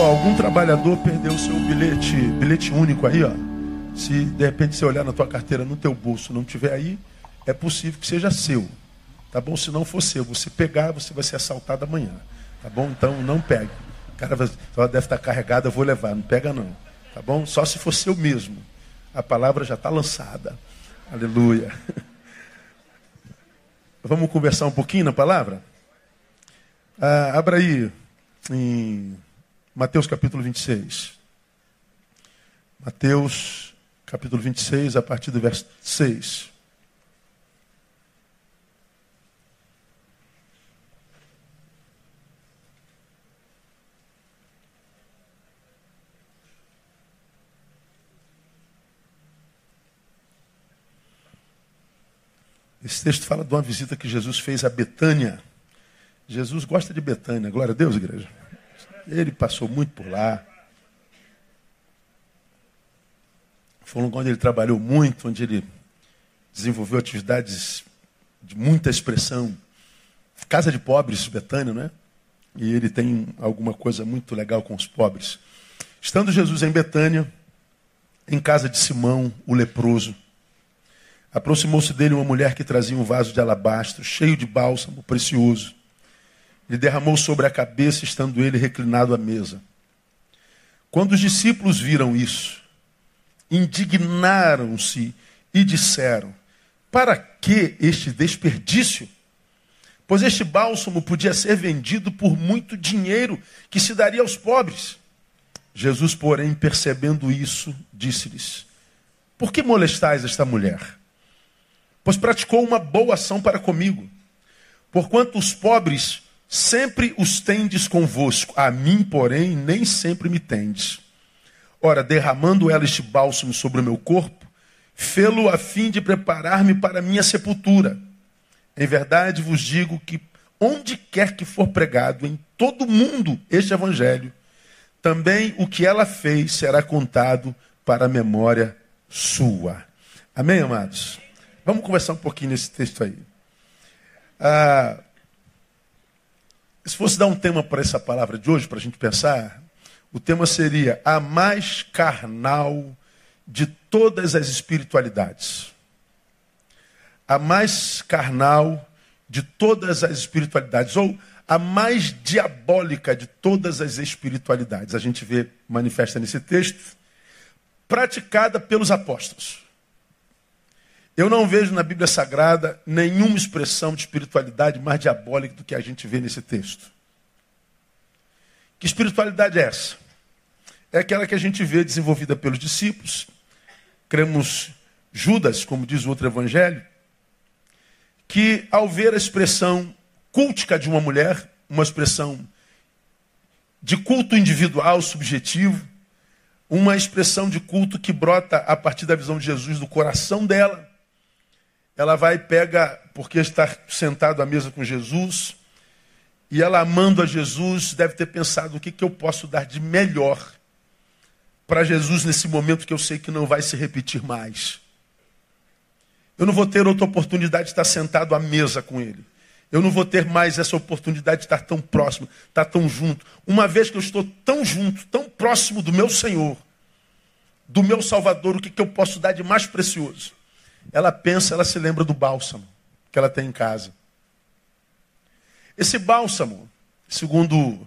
Ó, algum trabalhador perdeu o seu bilhete, bilhete único aí, ó. Se de repente você olhar na tua carteira, no teu bolso, não tiver aí, é possível que seja seu. Tá bom? Se não for seu, você pegar, você vai ser assaltado amanhã. Tá bom? Então não pegue. O cara vai, deve estar carregado, eu vou levar. Não pega não. Tá bom? Só se for seu mesmo. A palavra já está lançada. Aleluia. Vamos conversar um pouquinho na palavra? Ah, abra aí em Mateus capítulo 26. Mateus capítulo 26, a partir do verso 6. Esse texto fala de uma visita que Jesus fez a Betânia. Jesus gosta de Betânia, glória a Deus, igreja. Ele passou muito por lá. Foi um lugar onde ele trabalhou muito, onde ele desenvolveu atividades de muita expressão. Casa de pobres, Betânia, não é? E ele tem alguma coisa muito legal com os pobres. Estando Jesus em Betânia, em casa de Simão, o leproso, Aproximou-se dele uma mulher que trazia um vaso de alabastro, cheio de bálsamo precioso. Ele derramou sobre a cabeça, estando ele reclinado à mesa. Quando os discípulos viram isso, indignaram-se e disseram: Para que este desperdício? Pois este bálsamo podia ser vendido por muito dinheiro que se daria aos pobres. Jesus, porém, percebendo isso, disse-lhes: Por que molestais esta mulher? pois praticou uma boa ação para comigo. Porquanto os pobres sempre os tendes convosco, a mim, porém, nem sempre me tendes. Ora, derramando ela este bálsamo sobre o meu corpo, fê-lo a fim de preparar-me para a minha sepultura. Em verdade vos digo que onde quer que for pregado em todo o mundo este evangelho, também o que ela fez será contado para a memória sua. Amém, amados? Vamos conversar um pouquinho nesse texto aí. Ah, se fosse dar um tema para essa palavra de hoje, para a gente pensar, o tema seria a mais carnal de todas as espiritualidades. A mais carnal de todas as espiritualidades, ou a mais diabólica de todas as espiritualidades. A gente vê, manifesta nesse texto, praticada pelos apóstolos. Eu não vejo na Bíblia Sagrada nenhuma expressão de espiritualidade mais diabólica do que a gente vê nesse texto. Que espiritualidade é essa? É aquela que a gente vê desenvolvida pelos discípulos. Cremos Judas, como diz o outro evangelho, que ao ver a expressão cultica de uma mulher, uma expressão de culto individual, subjetivo, uma expressão de culto que brota a partir da visão de Jesus do coração dela, ela vai e pega, porque está sentado à mesa com Jesus, e ela amando a Jesus, deve ter pensado o que, que eu posso dar de melhor para Jesus nesse momento que eu sei que não vai se repetir mais. Eu não vou ter outra oportunidade de estar sentado à mesa com Ele. Eu não vou ter mais essa oportunidade de estar tão próximo, estar tão junto. Uma vez que eu estou tão junto, tão próximo do meu Senhor, do meu Salvador, o que, que eu posso dar de mais precioso? Ela pensa, ela se lembra do bálsamo que ela tem em casa. Esse bálsamo, segundo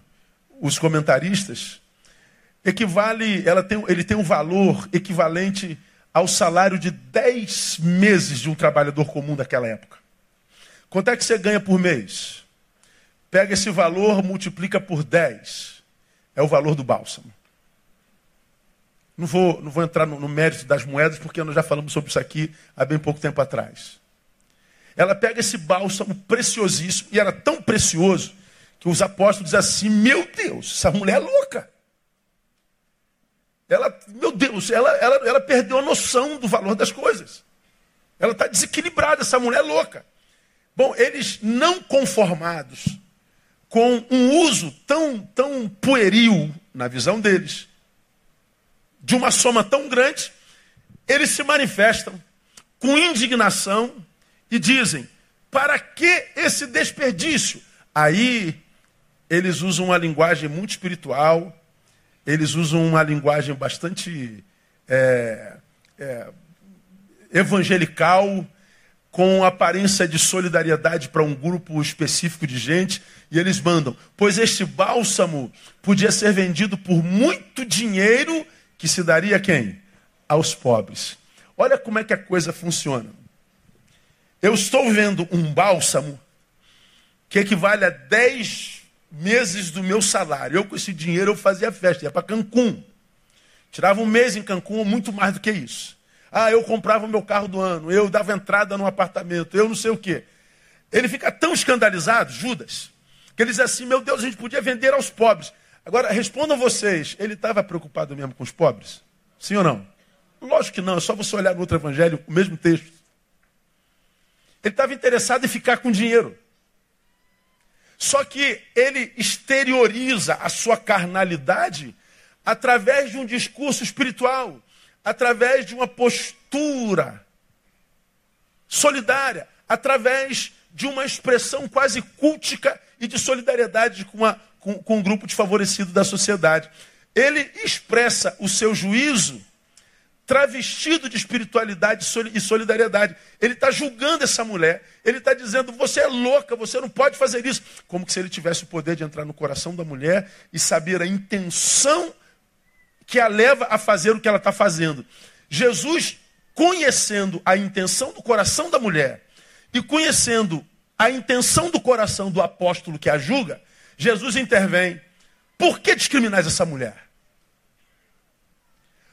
os comentaristas, equivale, ela tem, ele tem um valor equivalente ao salário de 10 meses de um trabalhador comum daquela época. Quanto é que você ganha por mês? Pega esse valor, multiplica por 10. É o valor do bálsamo. Não vou, não vou entrar no, no mérito das moedas, porque nós já falamos sobre isso aqui há bem pouco tempo atrás. Ela pega esse bálsamo preciosíssimo, e era tão precioso, que os apóstolos dizem assim: Meu Deus, essa mulher é louca. Ela, meu Deus, ela, ela, ela perdeu a noção do valor das coisas. Ela está desequilibrada, essa mulher é louca. Bom, eles não conformados com um uso tão, tão pueril na visão deles, de uma soma tão grande, eles se manifestam com indignação e dizem: para que esse desperdício? Aí eles usam uma linguagem muito espiritual eles usam uma linguagem bastante é, é, evangelical, com aparência de solidariedade para um grupo específico de gente, e eles mandam: pois este bálsamo podia ser vendido por muito dinheiro que se daria a quem? Aos pobres. Olha como é que a coisa funciona. Eu estou vendo um bálsamo que equivale a 10 meses do meu salário. Eu, com esse dinheiro, eu fazia festa, ia para Cancún. Tirava um mês em Cancún, muito mais do que isso. Ah, eu comprava o meu carro do ano, eu dava entrada no apartamento, eu não sei o quê. Ele fica tão escandalizado, Judas, que ele diz assim: Meu Deus, a gente podia vender aos pobres. Agora, respondam vocês, ele estava preocupado mesmo com os pobres? Sim ou não? Lógico que não, é só você olhar no outro evangelho, o mesmo texto. Ele estava interessado em ficar com dinheiro. Só que ele exterioriza a sua carnalidade através de um discurso espiritual, através de uma postura solidária, através de uma expressão quase cultica e de solidariedade com, a, com, com um grupo desfavorecido da sociedade. Ele expressa o seu juízo travestido de espiritualidade e solidariedade. Ele está julgando essa mulher. Ele está dizendo: você é louca, você não pode fazer isso. Como se ele tivesse o poder de entrar no coração da mulher e saber a intenção que a leva a fazer o que ela está fazendo. Jesus, conhecendo a intenção do coração da mulher e conhecendo a intenção do coração do apóstolo que a julga, Jesus intervém. Por que discriminais essa mulher?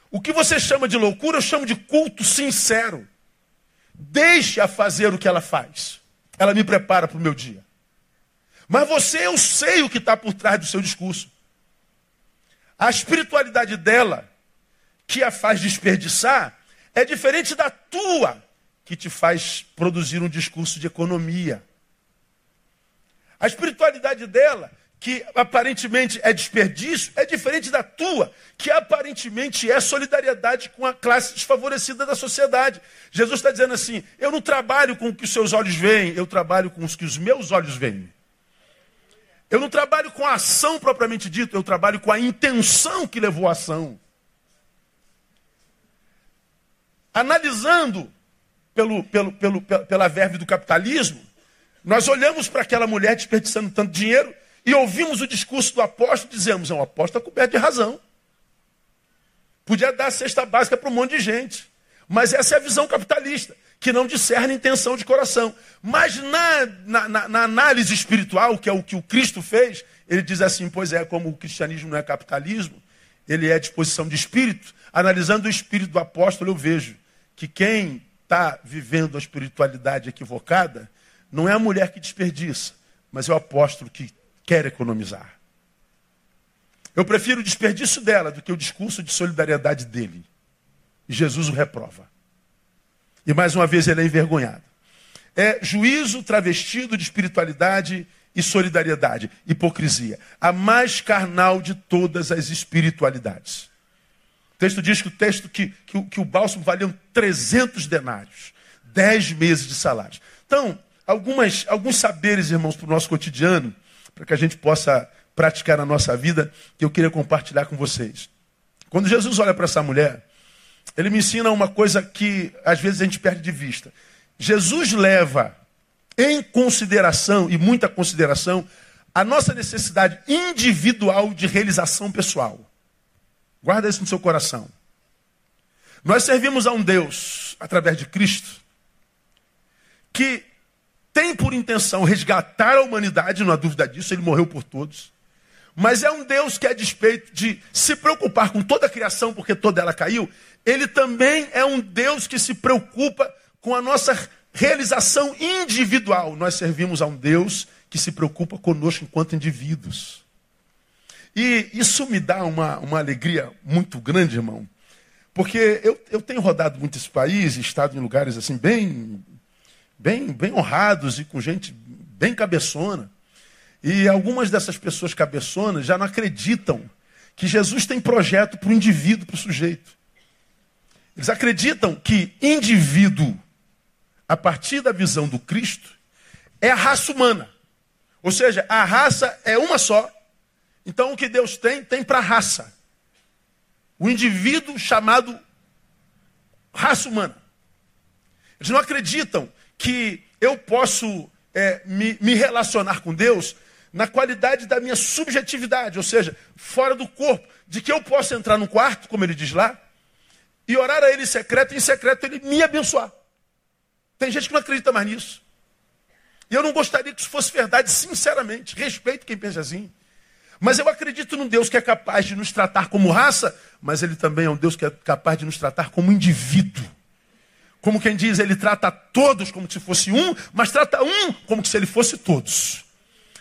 O que você chama de loucura, eu chamo de culto sincero. Deixe-a fazer o que ela faz. Ela me prepara para o meu dia. Mas você, eu sei o que está por trás do seu discurso. A espiritualidade dela, que a faz desperdiçar, é diferente da tua, que te faz produzir um discurso de economia. A espiritualidade dela que aparentemente é desperdício, é diferente da tua, que aparentemente é solidariedade com a classe desfavorecida da sociedade. Jesus está dizendo assim: eu não trabalho com o que os seus olhos veem, eu trabalho com os que os meus olhos veem. Eu não trabalho com a ação propriamente dita, eu trabalho com a intenção que levou à ação. Analisando pelo, pelo, pelo, pela verve do capitalismo, nós olhamos para aquela mulher desperdiçando tanto dinheiro e ouvimos o discurso do apóstolo, dizemos, é um apóstolo coberto de razão. Podia dar a cesta básica para um monte de gente. Mas essa é a visão capitalista, que não discerne intenção de coração. Mas na, na, na, na análise espiritual, que é o que o Cristo fez, ele diz assim: pois é, como o cristianismo não é capitalismo, ele é disposição de espírito. Analisando o espírito do apóstolo, eu vejo que quem está vivendo a espiritualidade equivocada não é a mulher que desperdiça, mas é o apóstolo que quer economizar. Eu prefiro o desperdício dela do que o discurso de solidariedade dele. E Jesus o reprova. E mais uma vez ele é envergonhado. É juízo travestido de espiritualidade e solidariedade, hipocrisia. A mais carnal de todas as espiritualidades. O texto diz que o texto que, que, que o bálsamo valia 300 denários, 10 meses de salários. Então, algumas, alguns saberes, irmãos, para o nosso cotidiano, para que a gente possa praticar na nossa vida, que eu queria compartilhar com vocês. Quando Jesus olha para essa mulher, ele me ensina uma coisa que às vezes a gente perde de vista. Jesus leva em consideração, e muita consideração, a nossa necessidade individual de realização pessoal. Guarda isso no seu coração. Nós servimos a um Deus, através de Cristo, que tem por intenção resgatar a humanidade, não há dúvida disso, ele morreu por todos. Mas é um Deus que, a despeito de se preocupar com toda a criação, porque toda ela caiu, ele também é um Deus que se preocupa com a nossa realização individual. Nós servimos a um Deus que se preocupa conosco enquanto indivíduos. E isso me dá uma, uma alegria muito grande, irmão, porque eu, eu tenho rodado muitos países, estado em lugares assim bem bem, bem honrados e com gente bem cabeçona. E algumas dessas pessoas cabeçonas já não acreditam que Jesus tem projeto para o indivíduo, para o sujeito. Eles acreditam que indivíduo, a partir da visão do Cristo, é a raça humana. Ou seja, a raça é uma só. Então o que Deus tem, tem para a raça. o indivíduo chamado raça humana. Eles não acreditam que eu posso é, me, me relacionar com Deus na qualidade da minha subjetividade, ou seja, fora do corpo, de que eu posso entrar num quarto, como ele diz lá, e orar a ele em secreto, e em secreto ele me abençoar. Tem gente que não acredita mais nisso. E eu não gostaria que isso fosse verdade, sinceramente. Respeito quem pensa assim. Mas eu acredito num Deus que é capaz de nos tratar como raça, mas ele também é um Deus que é capaz de nos tratar como indivíduo. Como quem diz, ele trata todos como se fosse um, mas trata um como se ele fosse todos.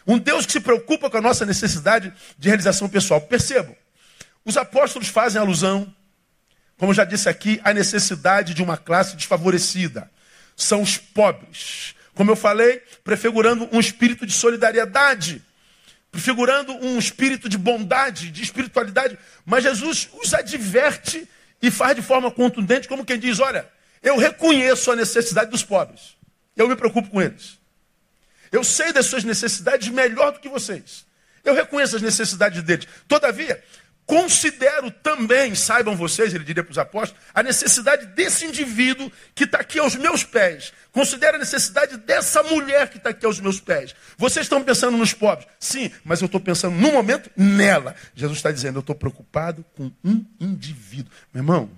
Um Deus que se preocupa com a nossa necessidade de realização pessoal. Percebam, os apóstolos fazem alusão, como já disse aqui, à necessidade de uma classe desfavorecida. São os pobres. Como eu falei, prefigurando um espírito de solidariedade prefigurando um espírito de bondade, de espiritualidade. Mas Jesus os adverte e faz de forma contundente, como quem diz: Olha, eu reconheço a necessidade dos pobres, eu me preocupo com eles. Eu sei das suas necessidades melhor do que vocês. Eu reconheço as necessidades deles. Todavia, Considero também, saibam vocês, ele diria para os apóstolos, a necessidade desse indivíduo que está aqui aos meus pés. Considero a necessidade dessa mulher que está aqui aos meus pés. Vocês estão pensando nos pobres? Sim, mas eu estou pensando no momento nela. Jesus está dizendo, eu estou preocupado com um indivíduo. Meu irmão,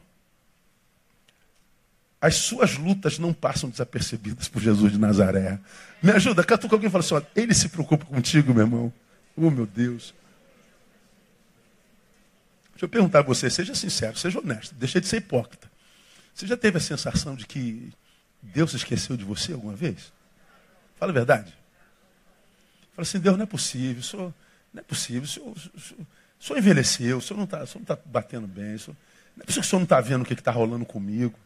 as suas lutas não passam desapercebidas por Jesus de Nazaré. Me ajuda, catuca alguém e fala assim, ó, ele se preocupa contigo, meu irmão. Oh, meu Deus. Deixa eu perguntar a você, seja sincero, seja honesto, deixe de ser hipócrita. Você já teve a sensação de que Deus esqueceu de você alguma vez? Fala a verdade. Fala assim, Deus, não é possível, senhor, não é possível, o senhor, envelheceu, o senhor não está tá batendo bem, não é possível que o senhor não está vendo o que está rolando comigo.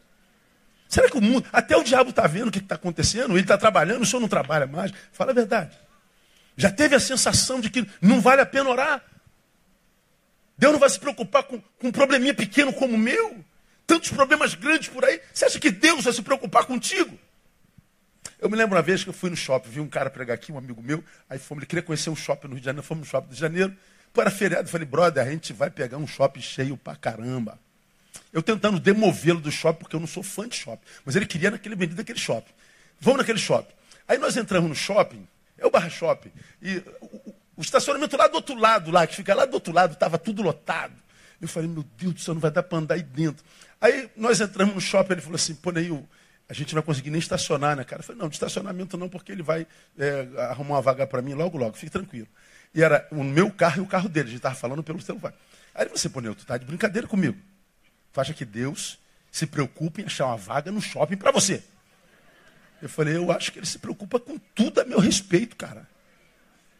Será que o mundo, até o diabo está vendo o que está acontecendo, ele está trabalhando, o senhor não trabalha mais? Fala a verdade. Já teve a sensação de que não vale a pena orar? Deus não vai se preocupar com, com um probleminha pequeno como o meu? Tantos problemas grandes por aí. Você acha que Deus vai se preocupar contigo? Eu me lembro uma vez que eu fui no shopping, vi um cara pregar aqui, um amigo meu, aí fomos, ele queria conhecer um shopping no Rio de Janeiro, fomos no shopping de Janeiro. Pô, era feriado, falei, brother, a gente vai pegar um shopping cheio pra caramba. Eu tentando demovê-lo do shopping, porque eu não sou fã de shopping. Mas ele queria naquele vendido daquele shopping. Vamos naquele shopping. Aí nós entramos no shopping, é o Barra Shopping, e o estacionamento lá do outro lado, lá, que fica lá do outro lado, estava tudo lotado. Eu falei, meu Deus do céu, não vai dar para andar aí dentro. Aí nós entramos no shopping, ele falou assim, pô, Neil, a gente não vai conseguir nem estacionar, né, cara? Eu falei, não, de estacionamento não, porque ele vai é, arrumar uma vaga para mim logo, logo, fique tranquilo. E era o meu carro e o carro dele, a gente estava falando pelo celular. Aí falou assim, pô, Neil, tu tá de brincadeira comigo. Acha que Deus se preocupa em achar uma vaga no shopping para você? Eu falei, eu acho que ele se preocupa com tudo a meu respeito, cara.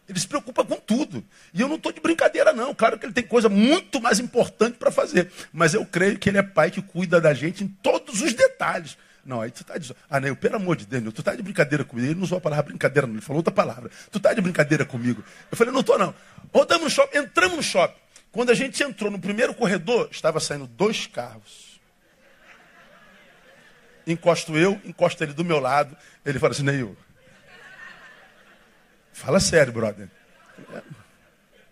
Ele se preocupa com tudo. E eu não estou de brincadeira, não. Claro que ele tem coisa muito mais importante para fazer. Mas eu creio que ele é pai que cuida da gente em todos os detalhes. Não, aí tu está dizendo, ah, Neil, pelo amor de Deus, tu está de brincadeira comigo. Ele não usou a palavra brincadeira, não. Ele falou outra palavra. Tu está de brincadeira comigo. Eu falei, não estou, não. Rodamos no shopping, entramos no shopping. Quando a gente entrou no primeiro corredor, estava saindo dois carros. Encosto eu, encosto ele do meu lado. Ele fala assim, Neil, Fala sério, brother.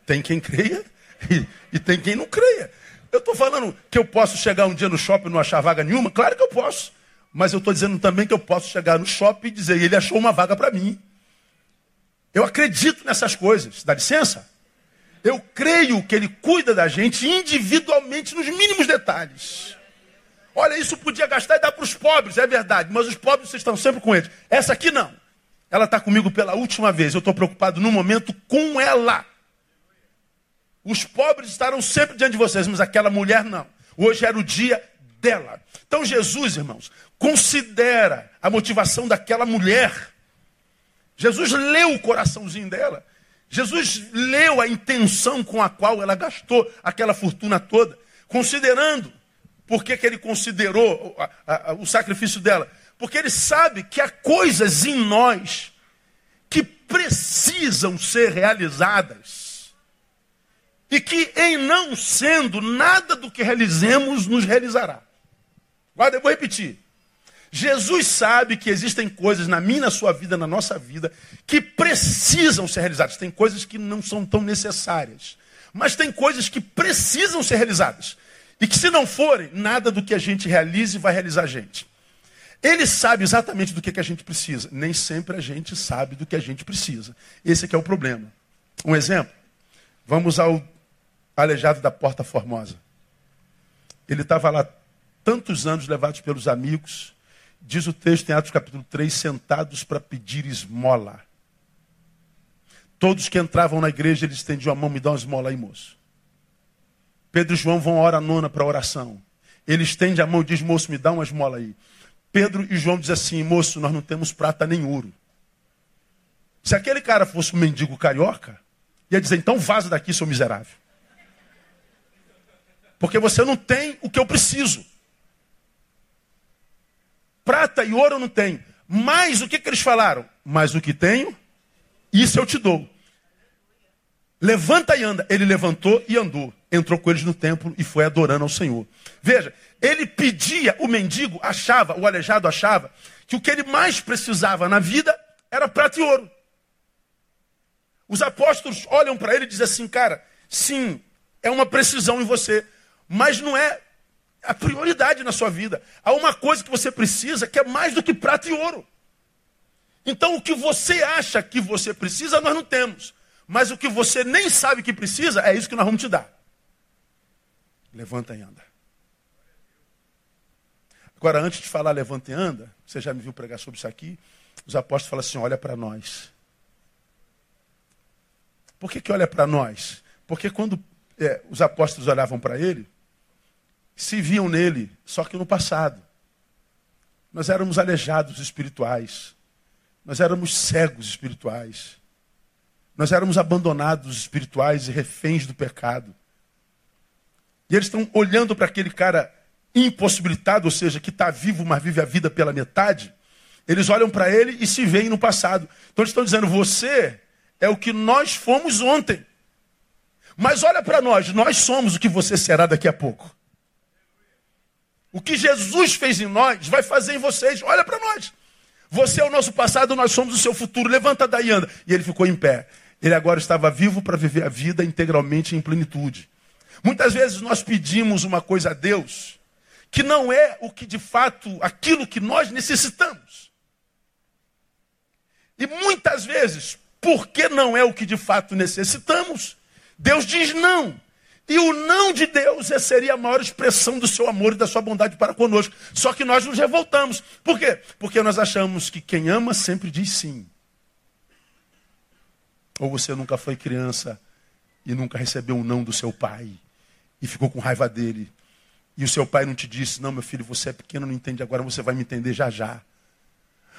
Tem quem creia e, e tem quem não creia. Eu estou falando que eu posso chegar um dia no shopping e não achar vaga nenhuma? Claro que eu posso. Mas eu estou dizendo também que eu posso chegar no shopping e dizer, ele achou uma vaga para mim. Eu acredito nessas coisas. Dá licença? Eu creio que ele cuida da gente individualmente nos mínimos detalhes. Olha, isso podia gastar e dar para os pobres, é verdade, mas os pobres vocês estão sempre com eles. Essa aqui não. Ela está comigo pela última vez. Eu estou preocupado no momento com ela. Os pobres estarão sempre diante de vocês, mas aquela mulher não. Hoje era o dia dela. Então Jesus, irmãos, considera a motivação daquela mulher. Jesus leu o coraçãozinho dela. Jesus leu a intenção com a qual ela gastou aquela fortuna toda, considerando. Por que, que ele considerou a, a, a, o sacrifício dela? Porque ele sabe que há coisas em nós que precisam ser realizadas. E que, em não sendo, nada do que realizemos nos realizará. Guarda, eu vou repetir. Jesus sabe que existem coisas na minha, na sua vida, na nossa vida, que precisam ser realizadas. Tem coisas que não são tão necessárias. Mas tem coisas que precisam ser realizadas. E que se não forem, nada do que a gente realize vai realizar a gente. Ele sabe exatamente do que, que a gente precisa. Nem sempre a gente sabe do que a gente precisa. Esse é o problema. Um exemplo. Vamos ao aleijado da Porta Formosa. Ele estava lá tantos anos levados pelos amigos. Diz o texto em Atos capítulo 3, sentados para pedir esmola. Todos que entravam na igreja, eles estendiam a mão, me dá uma esmola aí, moço. Pedro e João vão à hora nona para a oração. Ele estende a mão e diz, moço, me dá uma esmola aí. Pedro e João dizem assim, moço, nós não temos prata nem ouro. Se aquele cara fosse um mendigo carioca, ia dizer, então vaza daqui, seu miserável. Porque você não tem o que eu preciso. Prata e ouro eu não tenho. Mas o que, que eles falaram? Mas o que tenho, isso eu te dou. Levanta e anda. Ele levantou e andou. Entrou com eles no templo e foi adorando ao Senhor. Veja, ele pedia, o mendigo achava, o aleijado achava, que o que ele mais precisava na vida era prata e ouro. Os apóstolos olham para ele e dizem assim, cara, sim, é uma precisão em você, mas não é a prioridade na sua vida. Há uma coisa que você precisa que é mais do que prata e ouro. Então o que você acha que você precisa, nós não temos. Mas o que você nem sabe que precisa, é isso que nós vamos te dar. Levanta e anda. Agora, antes de falar levanta e anda, você já me viu pregar sobre isso aqui, os apóstolos falam assim: olha para nós. Por que, que olha para nós? Porque quando é, os apóstolos olhavam para ele, se viam nele, só que no passado. Nós éramos aleijados espirituais. Nós éramos cegos espirituais. Nós éramos abandonados espirituais e reféns do pecado. E eles estão olhando para aquele cara impossibilitado, ou seja, que está vivo, mas vive a vida pela metade. Eles olham para ele e se veem no passado. Então eles estão dizendo: você é o que nós fomos ontem. Mas olha para nós, nós somos o que você será daqui a pouco. O que Jesus fez em nós, vai fazer em vocês. Olha para nós. Você é o nosso passado, nós somos o seu futuro. Levanta daí, anda. E ele ficou em pé. Ele agora estava vivo para viver a vida integralmente em plenitude. Muitas vezes nós pedimos uma coisa a Deus que não é o que de fato, aquilo que nós necessitamos. E muitas vezes, porque não é o que de fato necessitamos, Deus diz não. E o não de Deus seria a maior expressão do seu amor e da sua bondade para conosco. Só que nós nos revoltamos. Por quê? Porque nós achamos que quem ama sempre diz sim. Ou você nunca foi criança e nunca recebeu um não do seu pai e ficou com raiva dele. E o seu pai não te disse: Não, meu filho, você é pequeno, não entende agora, você vai me entender já já.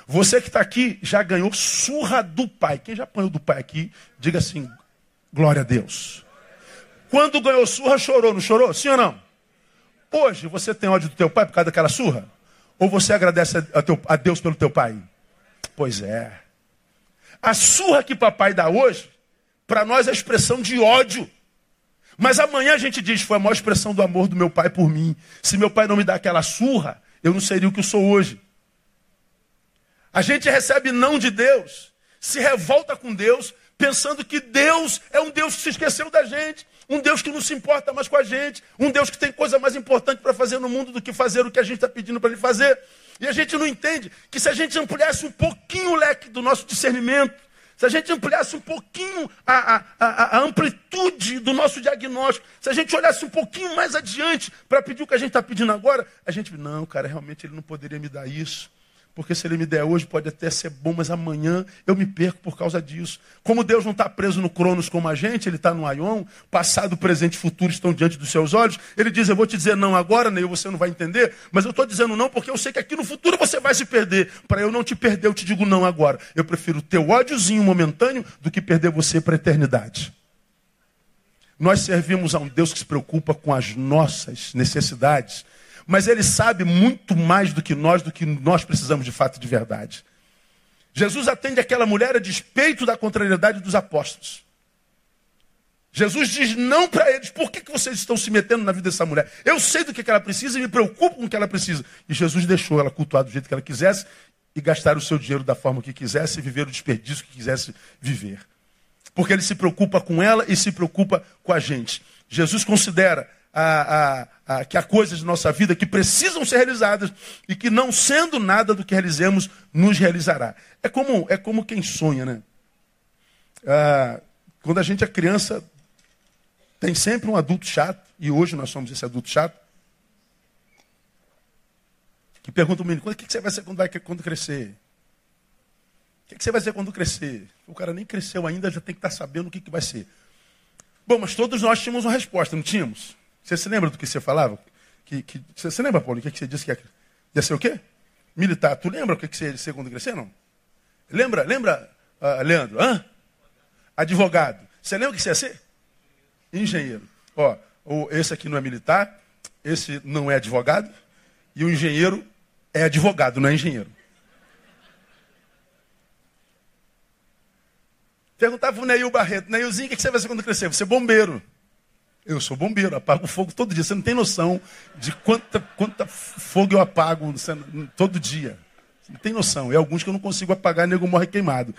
Você que está aqui já ganhou surra do pai. Quem já apanhou do pai aqui, diga assim: Glória a Deus. Quando ganhou surra, chorou, não chorou? Sim ou não? Hoje você tem ódio do teu pai por causa daquela surra? Ou você agradece a, teu, a Deus pelo teu pai? Pois é. A surra que papai dá hoje, para nós é expressão de ódio. Mas amanhã a gente diz, foi a maior expressão do amor do meu pai por mim. Se meu pai não me dá aquela surra, eu não seria o que eu sou hoje. A gente recebe não de Deus, se revolta com Deus, pensando que Deus é um Deus que se esqueceu da gente, um Deus que não se importa mais com a gente, um Deus que tem coisa mais importante para fazer no mundo do que fazer o que a gente está pedindo para ele fazer. E a gente não entende que se a gente ampliasse um pouquinho o leque do nosso discernimento, se a gente ampliasse um pouquinho a, a, a, a amplitude do nosso diagnóstico, se a gente olhasse um pouquinho mais adiante para pedir o que a gente está pedindo agora, a gente, não, cara, realmente ele não poderia me dar isso. Porque se ele me der hoje, pode até ser bom, mas amanhã eu me perco por causa disso. Como Deus não está preso no Cronos como a gente, ele está no Aion, passado, presente e futuro estão diante dos seus olhos. Ele diz: Eu vou te dizer não agora, nem você não vai entender, mas eu estou dizendo não porque eu sei que aqui no futuro você vai se perder. Para eu não te perder, eu te digo não agora. Eu prefiro teu ódiozinho momentâneo do que perder você para a eternidade. Nós servimos a um Deus que se preocupa com as nossas necessidades mas ele sabe muito mais do que nós, do que nós precisamos de fato de verdade. Jesus atende aquela mulher a despeito da contrariedade dos apóstolos. Jesus diz não para eles. Por que, que vocês estão se metendo na vida dessa mulher? Eu sei do que, que ela precisa e me preocupo com o que ela precisa. E Jesus deixou ela cultuar do jeito que ela quisesse e gastar o seu dinheiro da forma que quisesse e viver o desperdício que quisesse viver. Porque ele se preocupa com ela e se preocupa com a gente. Jesus considera a, a, a, que há coisas na nossa vida que precisam ser realizadas e que não sendo nada do que realizemos, nos realizará. É como, é como quem sonha, né? Ah, quando a gente é criança, tem sempre um adulto chato, e hoje nós somos esse adulto chato, que pergunta ao menino, o que você vai ser quando, vai, quando crescer? O que você vai ser quando crescer? O cara nem cresceu ainda, já tem que estar sabendo o que vai ser. Bom, mas todos nós tínhamos uma resposta, não tínhamos? Você se lembra do que você falava? Que, que, você se lembra, Paulo, o que, que você disse que ia, ia ser o quê? Militar. Tu lembra o que, que você ia ser quando crescer, não? Lembra, lembra, uh, Leandro? Hã? Advogado. Você lembra o que você ia ser? Engenheiro. Ó, esse aqui não é militar, esse não é advogado, e o engenheiro é advogado, não é engenheiro. Perguntava o Neil Barreto, Neilzinho, o que você vai ser quando crescer? Você é bombeiro. Eu sou bombeiro, apago fogo todo dia. Você não tem noção de quanta, quanta fogo eu apago todo dia. Você não tem noção. E alguns que eu não consigo apagar, nego morre queimado.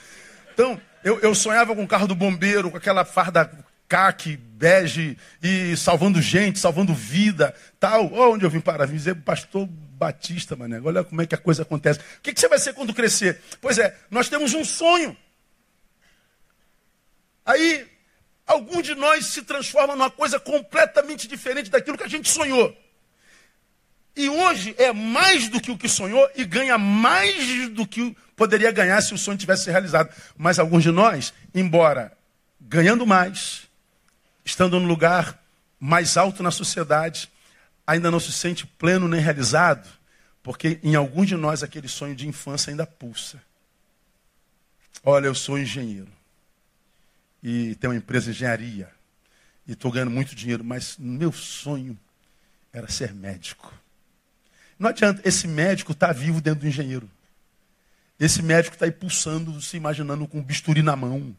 Então, eu, eu sonhava com o carro do bombeiro, com aquela farda caque, bege, e salvando gente, salvando vida, tal. Oh, onde eu vim parar? Vim dizer, pastor Batista, mané. Olha como é que a coisa acontece. O que, que você vai ser quando crescer? Pois é, nós temos um sonho. Aí, algum de nós se transforma numa coisa completamente diferente daquilo que a gente sonhou. E hoje é mais do que o que sonhou e ganha mais do que poderia ganhar se o sonho tivesse realizado. Mas alguns de nós, embora ganhando mais, estando no lugar mais alto na sociedade, ainda não se sente pleno nem realizado, porque em alguns de nós aquele sonho de infância ainda pulsa. Olha, eu sou engenheiro e tenho uma empresa de engenharia e estou ganhando muito dinheiro, mas meu sonho era ser médico. Não adianta, esse médico está vivo dentro do engenheiro. Esse médico está aí pulsando, se imaginando com um bisturi na mão.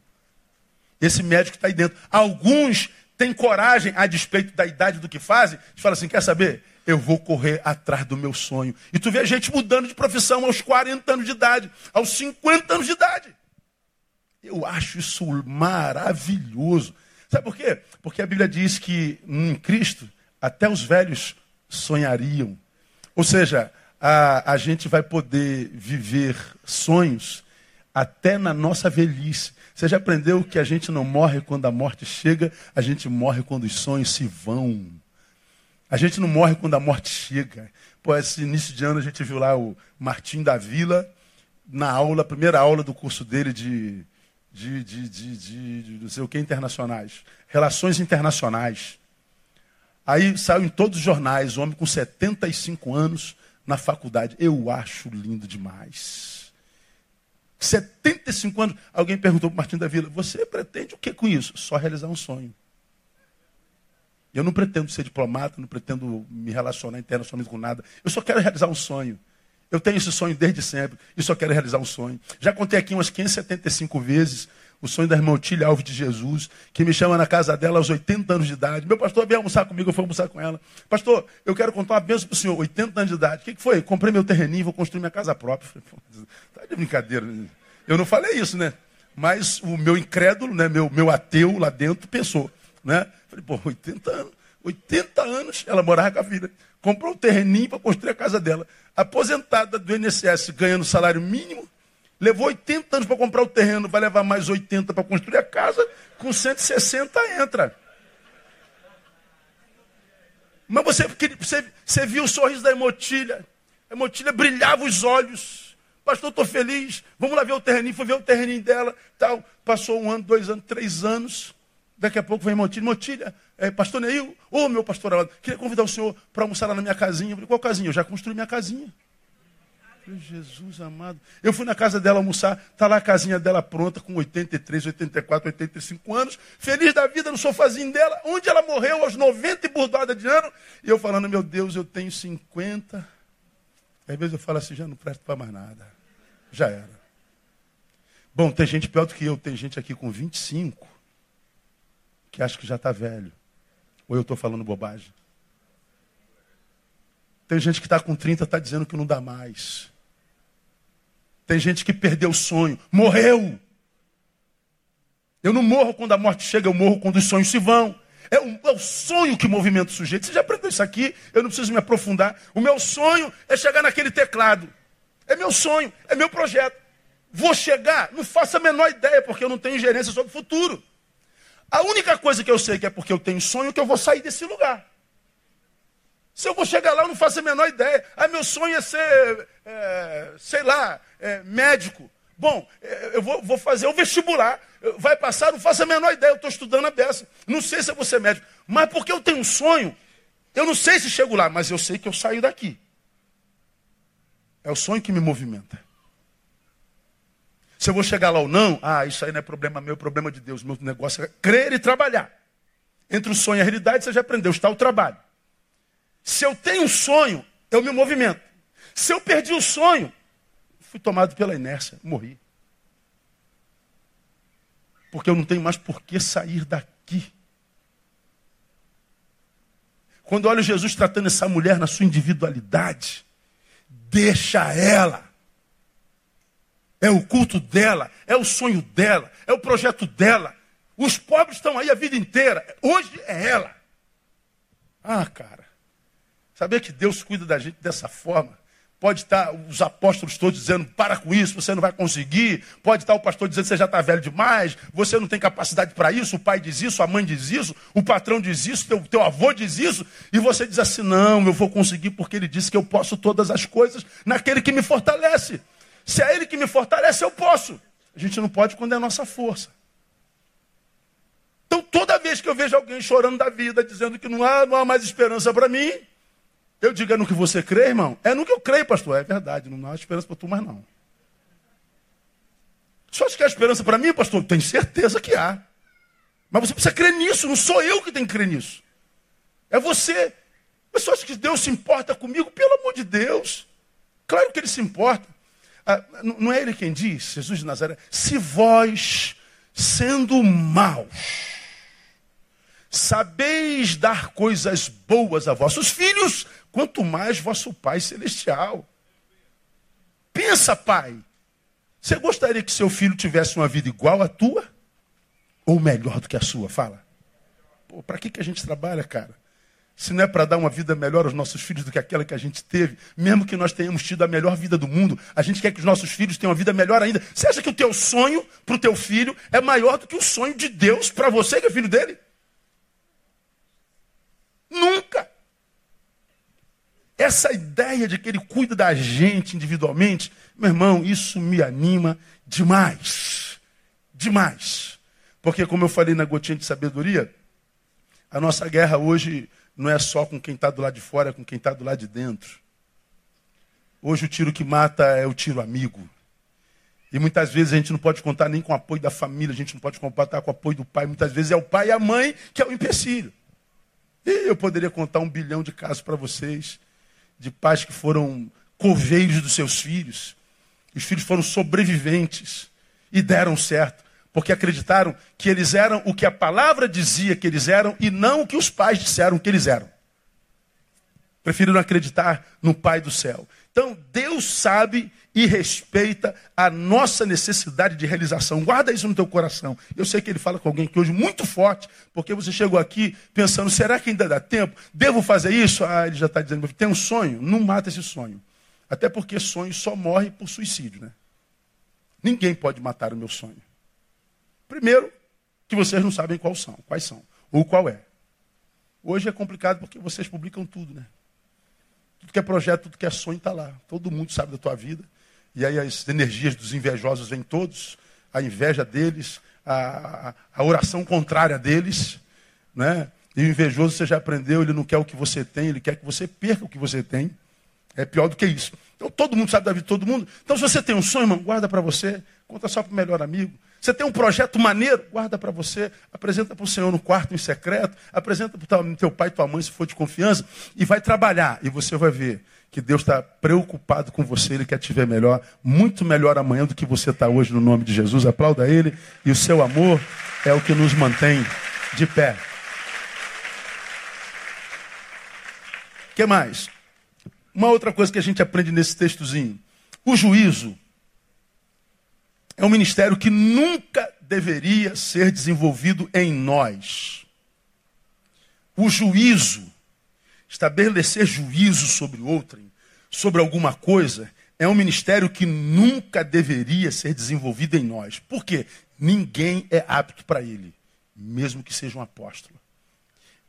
Esse médico está aí dentro. Alguns têm coragem, a despeito da idade do que fazem, de falar assim: quer saber? Eu vou correr atrás do meu sonho. E tu vê gente mudando de profissão aos 40 anos de idade, aos 50 anos de idade. Eu acho isso maravilhoso. Sabe por quê? Porque a Bíblia diz que em Cristo até os velhos sonhariam. Ou seja, a, a gente vai poder viver sonhos até na nossa velhice. Você já aprendeu que a gente não morre quando a morte chega, a gente morre quando os sonhos se vão. A gente não morre quando a morte chega. Pô, esse início de ano a gente viu lá o Martim da Vila, na aula, primeira aula do curso dele de de, de, de, de, não sei o que internacionais. Relações internacionais. Aí saiu em todos os jornais, homem com 75 anos na faculdade. Eu acho lindo demais. 75 anos. Alguém perguntou para Martim da Vila: Você pretende o que com isso? Só realizar um sonho. Eu não pretendo ser diplomata, não pretendo me relacionar internacionalmente com nada. Eu só quero realizar um sonho. Eu tenho esse sonho desde sempre e só quero realizar um sonho. Já contei aqui umas 575 vezes o sonho da irmã Otília Alves de Jesus, que me chama na casa dela aos 80 anos de idade. Meu pastor veio almoçar comigo, eu fui almoçar com ela. Pastor, eu quero contar uma bênção para o senhor, 80 anos de idade. O que, que foi? Comprei meu terreninho, vou construir minha casa própria. Falei, tá de brincadeira. Eu não falei isso, né? Mas o meu incrédulo, né, meu, meu ateu lá dentro, pensou. Né? Falei, pô, 80 anos. 80 anos, ela morava com a filha. Comprou um terreninho para construir a casa dela. Aposentada do INSS, ganhando salário mínimo, levou 80 anos para comprar o terreno, vai levar mais 80 para construir a casa, com 160 entra. Mas você, você, você viu o sorriso da emotilha. A emotilha brilhava os olhos. Pastor, estou feliz. Vamos lá ver o terreninho. Fui ver o terreninho dela. Tal. Passou um ano, dois anos, três anos. Daqui a pouco vem Motilha. Motilha, é, pastor Neil, ô oh, meu pastor amado, queria convidar o senhor para almoçar lá na minha casinha. Eu falei, qual casinha? Eu já construí minha casinha. Jesus amado. Eu fui na casa dela almoçar, está lá a casinha dela pronta, com 83, 84, 85 anos, feliz da vida no sofazinho dela, onde ela morreu aos 90 e de ano. E eu falando, meu Deus, eu tenho 50. Às vezes eu falo assim, já não presto para mais nada. Já era. Bom, tem gente pior do que eu, tem gente aqui com 25 que acha que já está velho. Ou eu estou falando bobagem? Tem gente que está com 30 está dizendo que não dá mais. Tem gente que perdeu o sonho, morreu. Eu não morro quando a morte chega, eu morro quando os sonhos se vão. É o, é o, sonho que movimenta o sujeito. Você já aprendeu isso aqui, eu não preciso me aprofundar. O meu sonho é chegar naquele teclado. É meu sonho, é meu projeto. Vou chegar, não faço a menor ideia, porque eu não tenho gerência sobre o futuro. A única coisa que eu sei que é porque eu tenho sonho que eu vou sair desse lugar. Se eu vou chegar lá, eu não faço a menor ideia. Ah, meu sonho é ser, é, sei lá, é, médico. Bom, é, eu vou, vou, fazer o vestibular. Vai passar, não faço a menor ideia. Eu estou estudando a peça. Não sei se eu vou ser médico. Mas porque eu tenho um sonho, eu não sei se chego lá, mas eu sei que eu saio daqui. É o sonho que me movimenta. Se eu vou chegar lá ou não, ah, isso aí não é problema meu, é problema de Deus. Meu negócio é crer e trabalhar. Entre o sonho e a realidade, você já aprendeu, está o trabalho. Se eu tenho um sonho, eu me movimento. Se eu perdi o sonho, fui tomado pela inércia, morri. Porque eu não tenho mais por que sair daqui. Quando olho Jesus tratando essa mulher na sua individualidade, deixa ela. É o culto dela, é o sonho dela, é o projeto dela. Os pobres estão aí a vida inteira. Hoje é ela. Ah, cara. Saber que Deus cuida da gente dessa forma. Pode estar os apóstolos todos dizendo, para com isso, você não vai conseguir. Pode estar o pastor dizendo, você já está velho demais, você não tem capacidade para isso, o pai diz isso, a mãe diz isso, o patrão diz isso, teu, teu avô diz isso, e você diz assim, não, eu vou conseguir porque ele disse que eu posso todas as coisas naquele que me fortalece. Se é Ele que me fortalece, eu posso. A gente não pode quando é a nossa força. Então, toda vez que eu vejo alguém chorando da vida, dizendo que não há, não há mais esperança para mim, eu digo, é no que você crê, irmão? É no que eu creio, pastor. É verdade, não há esperança para tu mais não. Só acha que há esperança para mim, pastor? Tenho certeza que há. Mas você precisa crer nisso, não sou eu que tenho que crer nisso. É você. Você acha que Deus se importa comigo? Pelo amor de Deus. Claro que ele se importa. Ah, não é ele quem diz, Jesus de Nazaré, se vós, sendo maus, sabeis dar coisas boas a vossos filhos, quanto mais vosso Pai Celestial. Pensa, pai, você gostaria que seu filho tivesse uma vida igual à tua? Ou melhor do que a sua? Fala. Para que, que a gente trabalha, cara? Se não é para dar uma vida melhor aos nossos filhos do que aquela que a gente teve, mesmo que nós tenhamos tido a melhor vida do mundo, a gente quer que os nossos filhos tenham uma vida melhor ainda. Você acha que o teu sonho para o teu filho é maior do que o sonho de Deus para você que é filho dele? Nunca. Essa ideia de que ele cuida da gente individualmente, meu irmão, isso me anima demais. Demais. Porque, como eu falei na gotinha de sabedoria, a nossa guerra hoje não é só com quem está do lado de fora, é com quem está do lado de dentro. Hoje o tiro que mata é o tiro amigo. E muitas vezes a gente não pode contar nem com o apoio da família, a gente não pode contar com o apoio do pai. Muitas vezes é o pai e a mãe que é o empecilho. E eu poderia contar um bilhão de casos para vocês, de pais que foram coveiros dos seus filhos. Os filhos foram sobreviventes e deram certo porque acreditaram que eles eram o que a palavra dizia que eles eram e não o que os pais disseram que eles eram. Preferiram acreditar no Pai do céu. Então, Deus sabe e respeita a nossa necessidade de realização. Guarda isso no teu coração. Eu sei que ele fala com alguém aqui hoje muito forte, porque você chegou aqui pensando: será que ainda dá tempo? Devo fazer isso? Ah, ele já está dizendo: tem um sonho? Não mata esse sonho. Até porque sonho só morre por suicídio, né? Ninguém pode matar o meu sonho. Primeiro, que vocês não sabem quais são, quais são, ou qual é. Hoje é complicado porque vocês publicam tudo, né? Tudo que é projeto, tudo que é sonho está lá. Todo mundo sabe da tua vida. E aí as energias dos invejosos vêm todos, a inveja deles, a, a oração contrária deles, né? E o invejoso você já aprendeu, ele não quer o que você tem, ele quer que você perca o que você tem. É pior do que isso. Então todo mundo sabe da vida de todo mundo. Então se você tem um sonho, irmão, guarda para você, conta só para o melhor amigo. Você tem um projeto maneiro, guarda para você, apresenta para o Senhor no quarto em secreto, apresenta para o teu pai e tua mãe se for de confiança, e vai trabalhar. E você vai ver que Deus está preocupado com você, Ele quer te ver melhor, muito melhor amanhã do que você está hoje, no nome de Jesus. Aplauda Ele, e o seu amor é o que nos mantém de pé. O que mais? Uma outra coisa que a gente aprende nesse textozinho: o juízo é um ministério que nunca deveria ser desenvolvido em nós. o juízo, estabelecer juízo sobre outrem, sobre alguma coisa, é um ministério que nunca deveria ser desenvolvido em nós. Por quê? Ninguém é apto para ele, mesmo que seja um apóstolo,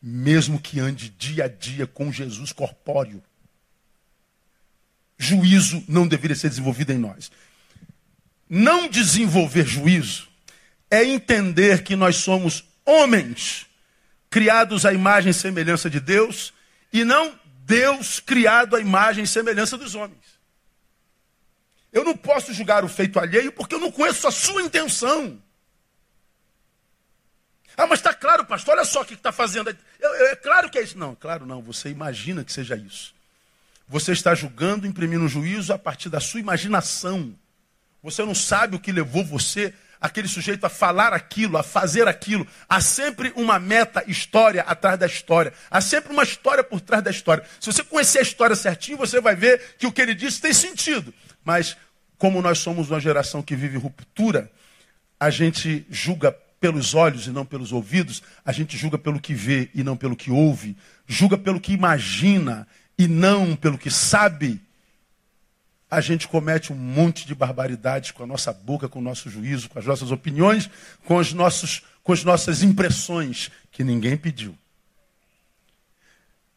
mesmo que ande dia a dia com Jesus corpóreo. Juízo não deveria ser desenvolvido em nós. Não desenvolver juízo é entender que nós somos homens criados à imagem e semelhança de Deus e não Deus criado à imagem e semelhança dos homens. Eu não posso julgar o feito alheio porque eu não conheço a sua intenção. Ah, mas está claro, pastor, olha só o que está fazendo. É, é claro que é isso. Não, claro não, você imagina que seja isso. Você está julgando, imprimindo juízo a partir da sua imaginação. Você não sabe o que levou você, aquele sujeito, a falar aquilo, a fazer aquilo. Há sempre uma meta história atrás da história. Há sempre uma história por trás da história. Se você conhecer a história certinho, você vai ver que o que ele disse tem sentido. Mas, como nós somos uma geração que vive ruptura, a gente julga pelos olhos e não pelos ouvidos, a gente julga pelo que vê e não pelo que ouve, julga pelo que imagina e não pelo que sabe. A gente comete um monte de barbaridades com a nossa boca, com o nosso juízo, com as nossas opiniões, com, os nossos, com as nossas impressões, que ninguém pediu.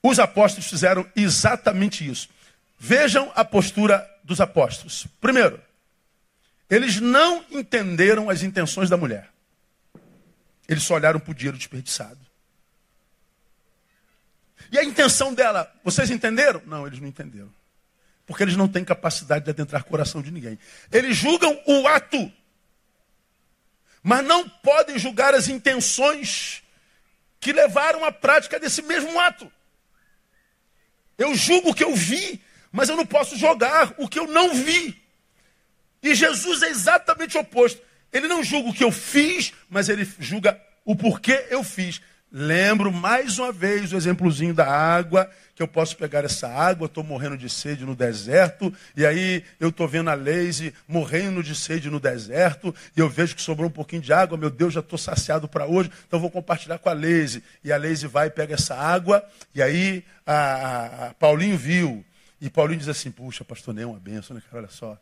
Os apóstolos fizeram exatamente isso. Vejam a postura dos apóstolos. Primeiro, eles não entenderam as intenções da mulher. Eles só olharam para o dinheiro desperdiçado. E a intenção dela, vocês entenderam? Não, eles não entenderam. Porque eles não têm capacidade de adentrar o coração de ninguém. Eles julgam o ato, mas não podem julgar as intenções que levaram à prática desse mesmo ato. Eu julgo o que eu vi, mas eu não posso jogar o que eu não vi. E Jesus é exatamente o oposto. Ele não julga o que eu fiz, mas ele julga o porquê eu fiz. Lembro mais uma vez o exemplozinho da água, que eu posso pegar essa água, estou morrendo de sede no deserto, e aí eu estou vendo a Leise morrendo de sede no deserto, e eu vejo que sobrou um pouquinho de água, meu Deus, já estou saciado para hoje, então vou compartilhar com a Leise. E a Leise vai e pega essa água, e aí a, a, a Paulinho viu, e Paulinho diz assim, puxa, pastor Ney é uma benção, né, cara? Olha só,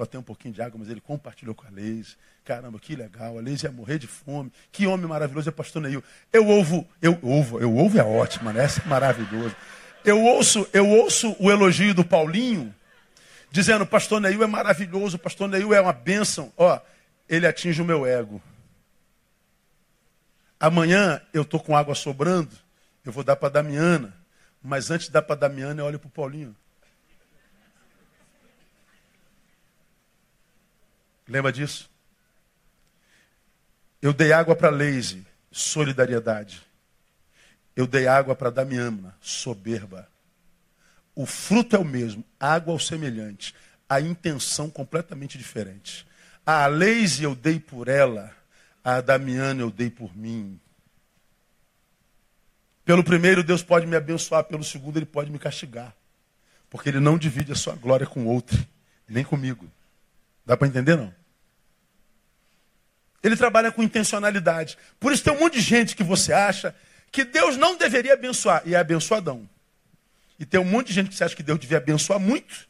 só tem um pouquinho de água, mas ele compartilhou com a Leise. Caramba, que legal, a Leise ia morrer de fome. Que homem maravilhoso é pastor Neil. Eu ouvo, eu ouvo, eu ouvo é ótimo, né? Essa é maravilhoso. Eu ouço, eu ouço o elogio do Paulinho, dizendo, pastor Neil é maravilhoso, pastor Neil é uma bênção. Ó, ele atinge o meu ego. Amanhã eu estou com água sobrando, eu vou dar para a Damiana. Mas antes de dar para a Damiana, eu olho para o Paulinho. Lembra disso? Eu dei água para Leise, solidariedade. Eu dei água para Damiana, soberba. O fruto é o mesmo, água é o semelhante, a intenção completamente diferente. A Leise eu dei por ela, a Damiana eu dei por mim. Pelo primeiro, Deus pode me abençoar, pelo segundo, Ele pode me castigar. Porque Ele não divide a sua glória com outro, nem comigo. Dá para entender, não? Ele trabalha com intencionalidade. Por isso tem um monte de gente que você acha que Deus não deveria abençoar e é abençoadão. E tem um monte de gente que você acha que Deus devia abençoar muito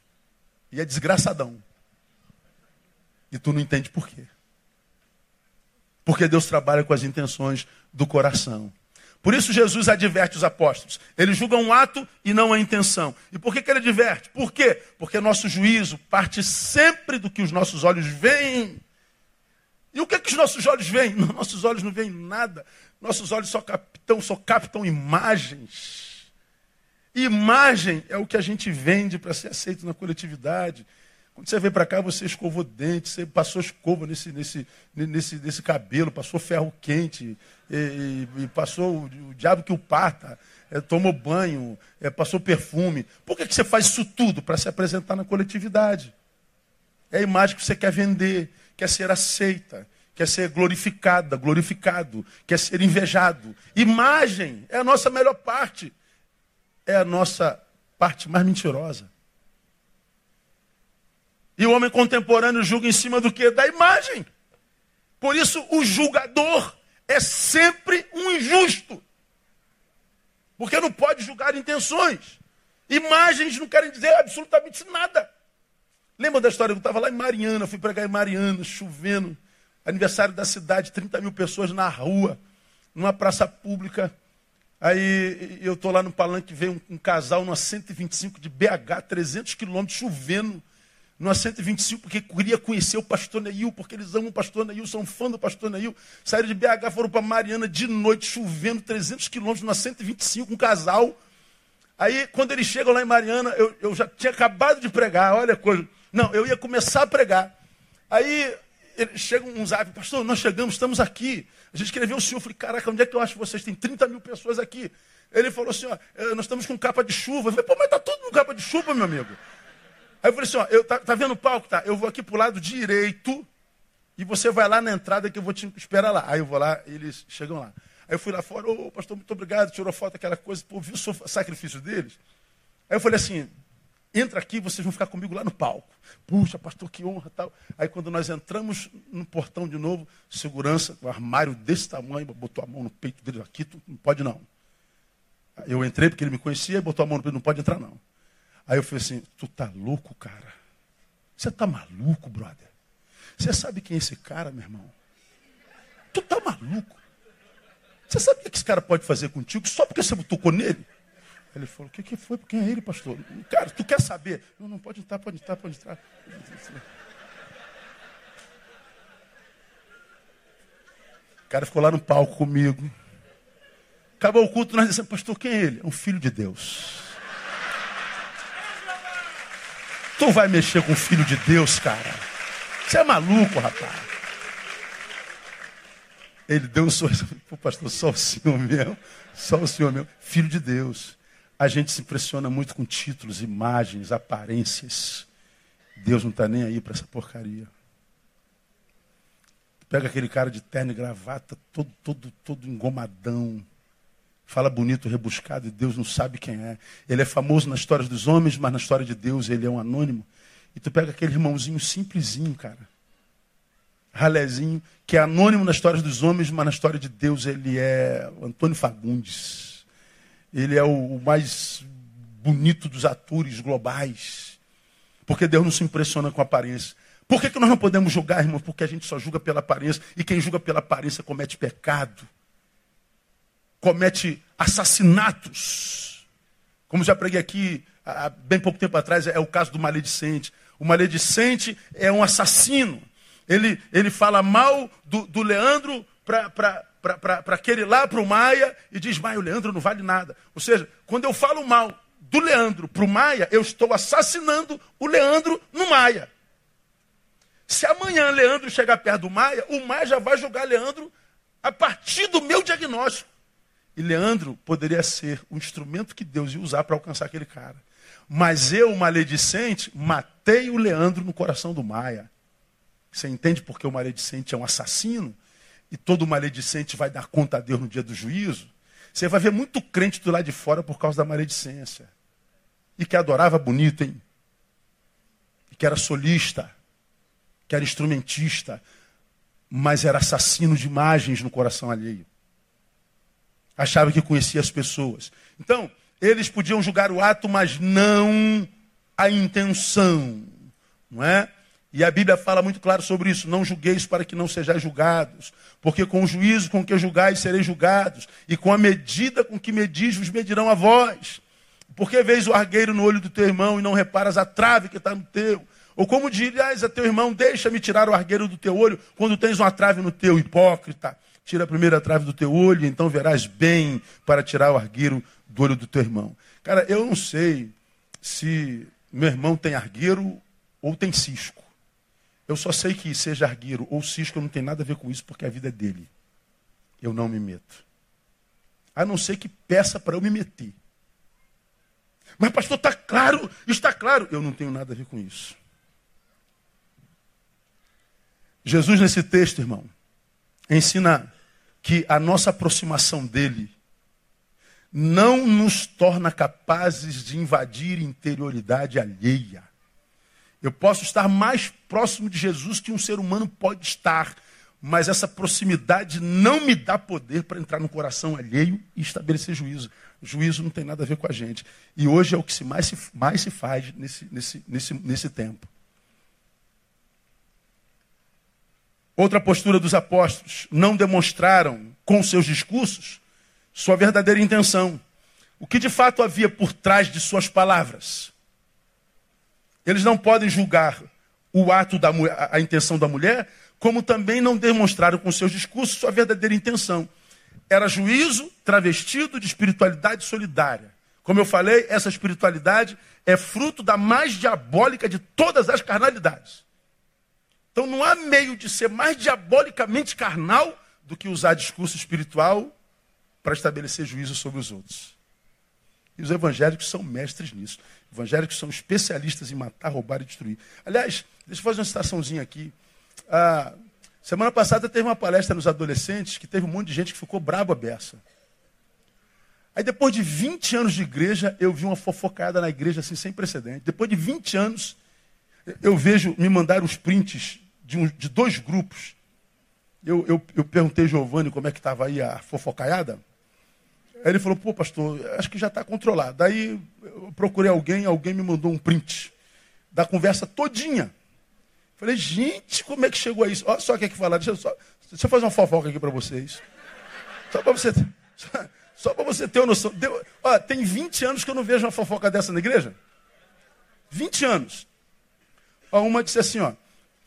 e é desgraçadão. E tu não entende por quê. Porque Deus trabalha com as intenções do coração. Por isso Jesus adverte os apóstolos. Ele julga um ato e não a intenção. E por que, que ele adverte? Por quê? Porque nosso juízo parte sempre do que os nossos olhos veem e o que, é que os nossos olhos veem? nossos olhos não veem nada. Nossos olhos só captam, só captam imagens. imagem é o que a gente vende para ser aceito na coletividade. Quando você veio para cá, você escovou dente, você passou escova nesse, nesse, nesse, nesse cabelo, passou ferro quente, e, e passou o, o, diabo que o parta, é, tomou banho, é, passou perfume. Por que, que você faz isso tudo? Para se apresentar na coletividade. É a imagem que você quer vender quer ser aceita, quer ser glorificada, glorificado, quer ser invejado. Imagem é a nossa melhor parte, é a nossa parte mais mentirosa. E o homem contemporâneo julga em cima do que? Da imagem. Por isso, o julgador é sempre um injusto. Porque não pode julgar intenções. Imagens não querem dizer absolutamente nada. Lembra da história? Eu estava lá em Mariana, fui pregar em Mariana, chovendo, aniversário da cidade, 30 mil pessoas na rua, numa praça pública. Aí eu estou lá no palanque, veio um, um casal numa 125 de BH, 300 quilômetros, chovendo, numa 125, porque queria conhecer o pastor Neil, porque eles amam o pastor Neil, são fã do pastor Neil. Saíram de BH, foram para Mariana de noite, chovendo, 300 quilômetros, numa 125, um casal. Aí, quando eles chegam lá em Mariana, eu, eu já tinha acabado de pregar, olha a coisa. Não, eu ia começar a pregar. Aí chega um zap, pastor, nós chegamos, estamos aqui. A gente escreveu o senhor, eu falei, caraca, onde é que eu acho vocês? Tem 30 mil pessoas aqui. Ele falou assim, ó, eh, nós estamos com capa de chuva. Eu falei, pô, mas tá todo com capa de chuva, meu amigo. Aí eu falei assim, ó, eu, tá, tá vendo o palco? Tá, eu vou aqui pro lado direito e você vai lá na entrada que eu vou te esperar lá. Aí eu vou lá, eles chegam lá. Aí eu fui lá fora, ô, oh, pastor, muito obrigado, tirou foto, aquela coisa, pô, viu o sacrifício deles? Aí eu falei assim, entra aqui, vocês vão ficar comigo lá no palco. Puxa, pastor, que honra tal. Aí quando nós entramos no portão de novo, segurança, um armário desse tamanho, botou a mão no peito dele aqui, tu não pode não. Eu entrei porque ele me conhecia e botou a mão no peito, não pode entrar não. Aí eu falei assim, tu tá louco, cara? Você tá maluco, brother? Você sabe quem é esse cara, meu irmão? Tu tá maluco? Você sabe o que esse cara pode fazer contigo só porque você tocou nele? Ele falou, o que, que foi? Quem é ele, pastor? Cara, tu quer saber? Não, não pode entrar, pode entrar, pode entrar. O cara ficou lá no palco comigo. Acabou o culto, nós dissemos, pastor, quem é ele? É um filho de Deus. Tu vai mexer com o filho de Deus, cara? Você é maluco, rapaz. Ele deu um sorriso. Pô, pastor, só o senhor mesmo. Só o senhor mesmo. Filho de Deus. A gente se impressiona muito com títulos, imagens, aparências. Deus não está nem aí para essa porcaria. Pega aquele cara de terno e gravata, todo, todo, todo engomadão. Fala bonito, rebuscado, e Deus não sabe quem é. Ele é famoso na história dos homens, mas na história de Deus ele é um anônimo. E tu pega aquele irmãozinho simplesinho, cara. Ralézinho, que é anônimo na história dos homens, mas na história de Deus ele é Antônio Fagundes. Ele é o mais bonito dos atores globais. Porque Deus não se impressiona com aparência. Por que, que nós não podemos julgar, irmão? Porque a gente só julga pela aparência. E quem julga pela aparência comete pecado. Comete assassinatos. Como já preguei aqui há bem pouco tempo atrás, é o caso do maledicente. O maledicente é um assassino. Ele, ele fala mal do, do Leandro para para aquele lá, para o Maia, e diz, Maia, o Leandro não vale nada. Ou seja, quando eu falo mal do Leandro para o Maia, eu estou assassinando o Leandro no Maia. Se amanhã Leandro chegar perto do Maia, o Maia já vai julgar Leandro a partir do meu diagnóstico. E Leandro poderia ser o instrumento que Deus ia usar para alcançar aquele cara. Mas eu, maledicente, matei o Leandro no coração do Maia. Você entende porque o maledicente é um assassino? E todo maledicente vai dar conta a Deus no dia do juízo, você vai ver muito crente do lado de fora por causa da maledicência. E que adorava bonito, hein? E que era solista, que era instrumentista, mas era assassino de imagens no coração alheio. Achava que conhecia as pessoas. Então, eles podiam julgar o ato, mas não a intenção. Não é? E a Bíblia fala muito claro sobre isso. Não julgueis para que não sejais julgados. Porque com o juízo com que julgais sereis julgados. E com a medida com que medis vos medirão a vós. Porque vês o argueiro no olho do teu irmão e não reparas a trave que está no teu? Ou como dirás a teu irmão, deixa-me tirar o argueiro do teu olho, quando tens uma trave no teu, hipócrita. Tira a primeira trave do teu olho, então verás bem para tirar o argueiro do olho do teu irmão. Cara, eu não sei se meu irmão tem argueiro ou tem cisco. Eu só sei que seja argueiro ou cisco não tem nada a ver com isso, porque a vida é dele. Eu não me meto. A não ser que peça para eu me meter. Mas, pastor, está claro, está claro. Eu não tenho nada a ver com isso. Jesus, nesse texto, irmão, ensina que a nossa aproximação dele não nos torna capazes de invadir interioridade alheia. Eu posso estar mais próximo de Jesus que um ser humano pode estar, mas essa proximidade não me dá poder para entrar no coração alheio e estabelecer juízo. Juízo não tem nada a ver com a gente. E hoje é o que mais, se, mais se faz nesse, nesse, nesse, nesse tempo. Outra postura dos apóstolos, não demonstraram com seus discursos sua verdadeira intenção. O que de fato havia por trás de suas palavras. Eles não podem julgar o ato da a intenção da mulher, como também não demonstraram com seus discursos sua verdadeira intenção. Era juízo travestido de espiritualidade solidária. Como eu falei, essa espiritualidade é fruto da mais diabólica de todas as carnalidades. Então não há meio de ser mais diabolicamente carnal do que usar discurso espiritual para estabelecer juízo sobre os outros. E os evangélicos são mestres nisso. Evangélicos são especialistas em matar, roubar e destruir. Aliás, deixa eu fazer uma citaçãozinha aqui. Ah, semana passada teve uma palestra nos adolescentes que teve um monte de gente que ficou brabo a beça. Aí depois de 20 anos de igreja, eu vi uma fofocada na igreja assim, sem precedente. Depois de 20 anos, eu vejo, me mandaram os prints de, um, de dois grupos. Eu, eu, eu perguntei Giovanni como é que estava aí a fofocaiada. Aí ele falou, pô, pastor, acho que já está controlado. Daí eu procurei alguém, alguém me mandou um print da conversa todinha. Falei, gente, como é que chegou a isso? Olha só o que é que falar. Deixa eu, deixa eu fazer uma fofoca aqui para vocês. Só para você, só, só você ter uma noção. Deu, ó, tem 20 anos que eu não vejo uma fofoca dessa na igreja. 20 anos. Ó, uma disse assim, ó,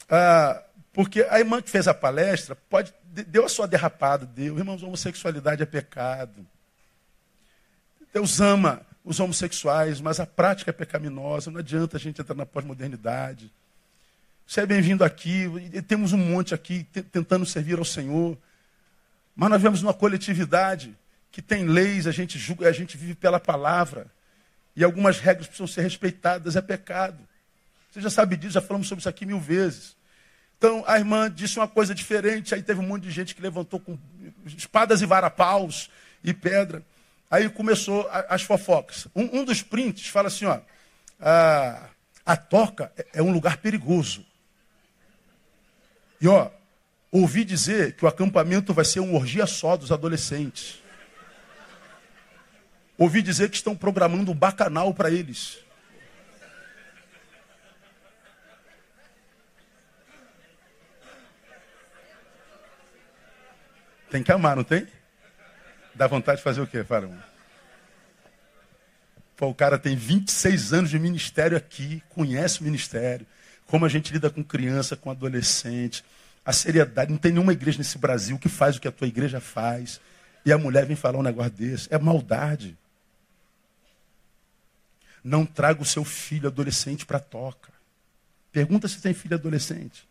ah, porque a irmã que fez a palestra pode, deu a sua derrapada, deu. Irmãos, homossexualidade é pecado. Deus ama os homossexuais, mas a prática é pecaminosa. Não adianta a gente entrar na pós-modernidade. Você é bem-vindo aqui. Temos um monte aqui tentando servir ao Senhor. Mas nós vivemos numa coletividade que tem leis, a gente julga, a gente vive pela palavra. E algumas regras precisam ser respeitadas, é pecado. Você já sabe disso, já falamos sobre isso aqui mil vezes. Então a irmã disse uma coisa diferente, aí teve um monte de gente que levantou com espadas e varapaus e pedra. Aí começou as fofocas. Um, um dos prints fala assim, ó, a, a toca é um lugar perigoso. E ó, ouvi dizer que o acampamento vai ser um orgia só dos adolescentes. Ouvi dizer que estão programando um bacanal para eles. Tem que amar, não tem? Dá vontade de fazer o quê, Farão? Pô, o cara tem 26 anos de ministério aqui, conhece o ministério, como a gente lida com criança, com adolescente, a seriedade. Não tem nenhuma igreja nesse Brasil que faz o que a tua igreja faz. E a mulher vem falar um negócio desse. É maldade. Não traga o seu filho adolescente para toca. Pergunta se tem filho adolescente.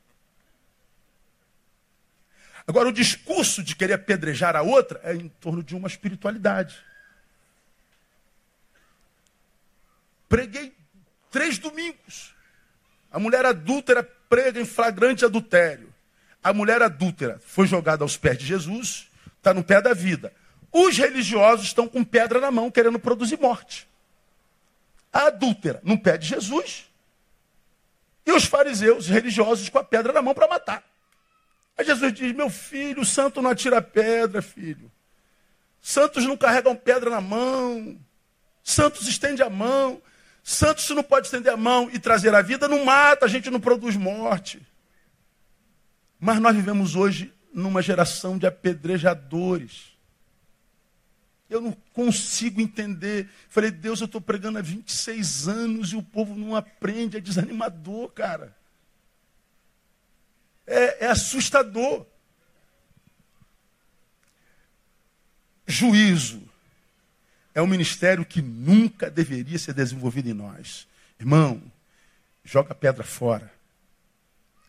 Agora, o discurso de querer apedrejar a outra é em torno de uma espiritualidade. Preguei três domingos. A mulher adúltera prega em flagrante adultério. A mulher adúltera foi jogada aos pés de Jesus, está no pé da vida. Os religiosos estão com pedra na mão, querendo produzir morte. A adúltera no pé de Jesus. E os fariseus religiosos com a pedra na mão para matar. Aí Jesus diz: Meu filho, santo não atira pedra, filho. Santos não carregam pedra na mão. Santos estende a mão. Santos, não pode estender a mão e trazer a vida, não mata, a gente não produz morte. Mas nós vivemos hoje numa geração de apedrejadores. Eu não consigo entender. Falei, Deus, eu estou pregando há 26 anos e o povo não aprende, é desanimador, cara é, é assustador. Juízo é um ministério que nunca deveria ser desenvolvido em nós. Irmão, joga pedra fora.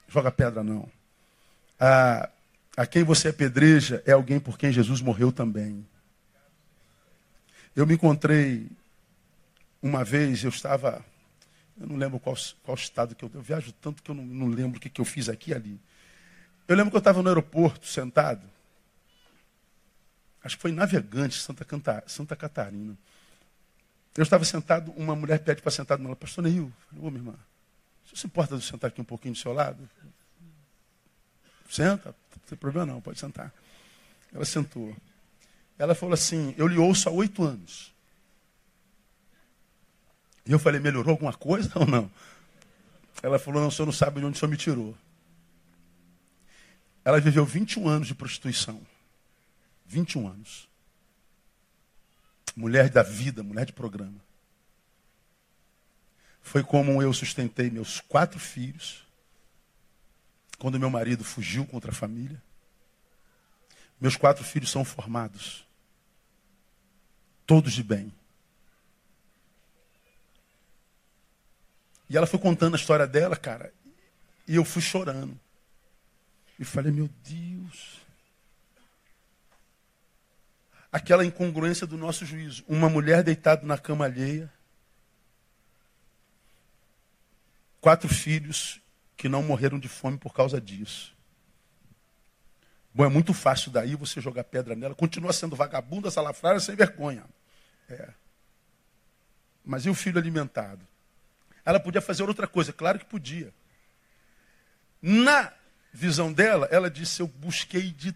Joga pedra não. A, a quem você apedreja é alguém por quem Jesus morreu também. Eu me encontrei uma vez, eu estava eu não lembro qual, qual estado que eu. Eu viajo tanto que eu não, não lembro o que, que eu fiz aqui e ali. Eu lembro que eu estava no aeroporto, sentado. Acho que foi navegante, Santa, Santa Catarina. Eu estava sentado, uma mulher pede para sentar do meu lado. Pastor Neil, falei, ô minha irmã, você se importa de sentar aqui um pouquinho do seu lado? Senta, não tem problema não, pode sentar. Ela sentou. Ela falou assim, eu lhe ouço há oito anos. E eu falei, melhorou alguma coisa ou não? Ela falou, não, o senhor não sabe de onde o senhor me tirou. Ela viveu 21 anos de prostituição. 21 anos. Mulher da vida, mulher de programa. Foi como eu sustentei meus quatro filhos, quando meu marido fugiu contra a família. Meus quatro filhos são formados, todos de bem. E ela foi contando a história dela, cara, e eu fui chorando. E falei, meu Deus. Aquela incongruência do nosso juízo. Uma mulher deitada na cama alheia. Quatro filhos que não morreram de fome por causa disso. Bom, é muito fácil daí você jogar pedra nela. Continua sendo vagabunda, salafrária, sem vergonha. É. Mas e o filho alimentado? Ela podia fazer outra coisa, claro que podia. Na visão dela, ela disse: Eu busquei de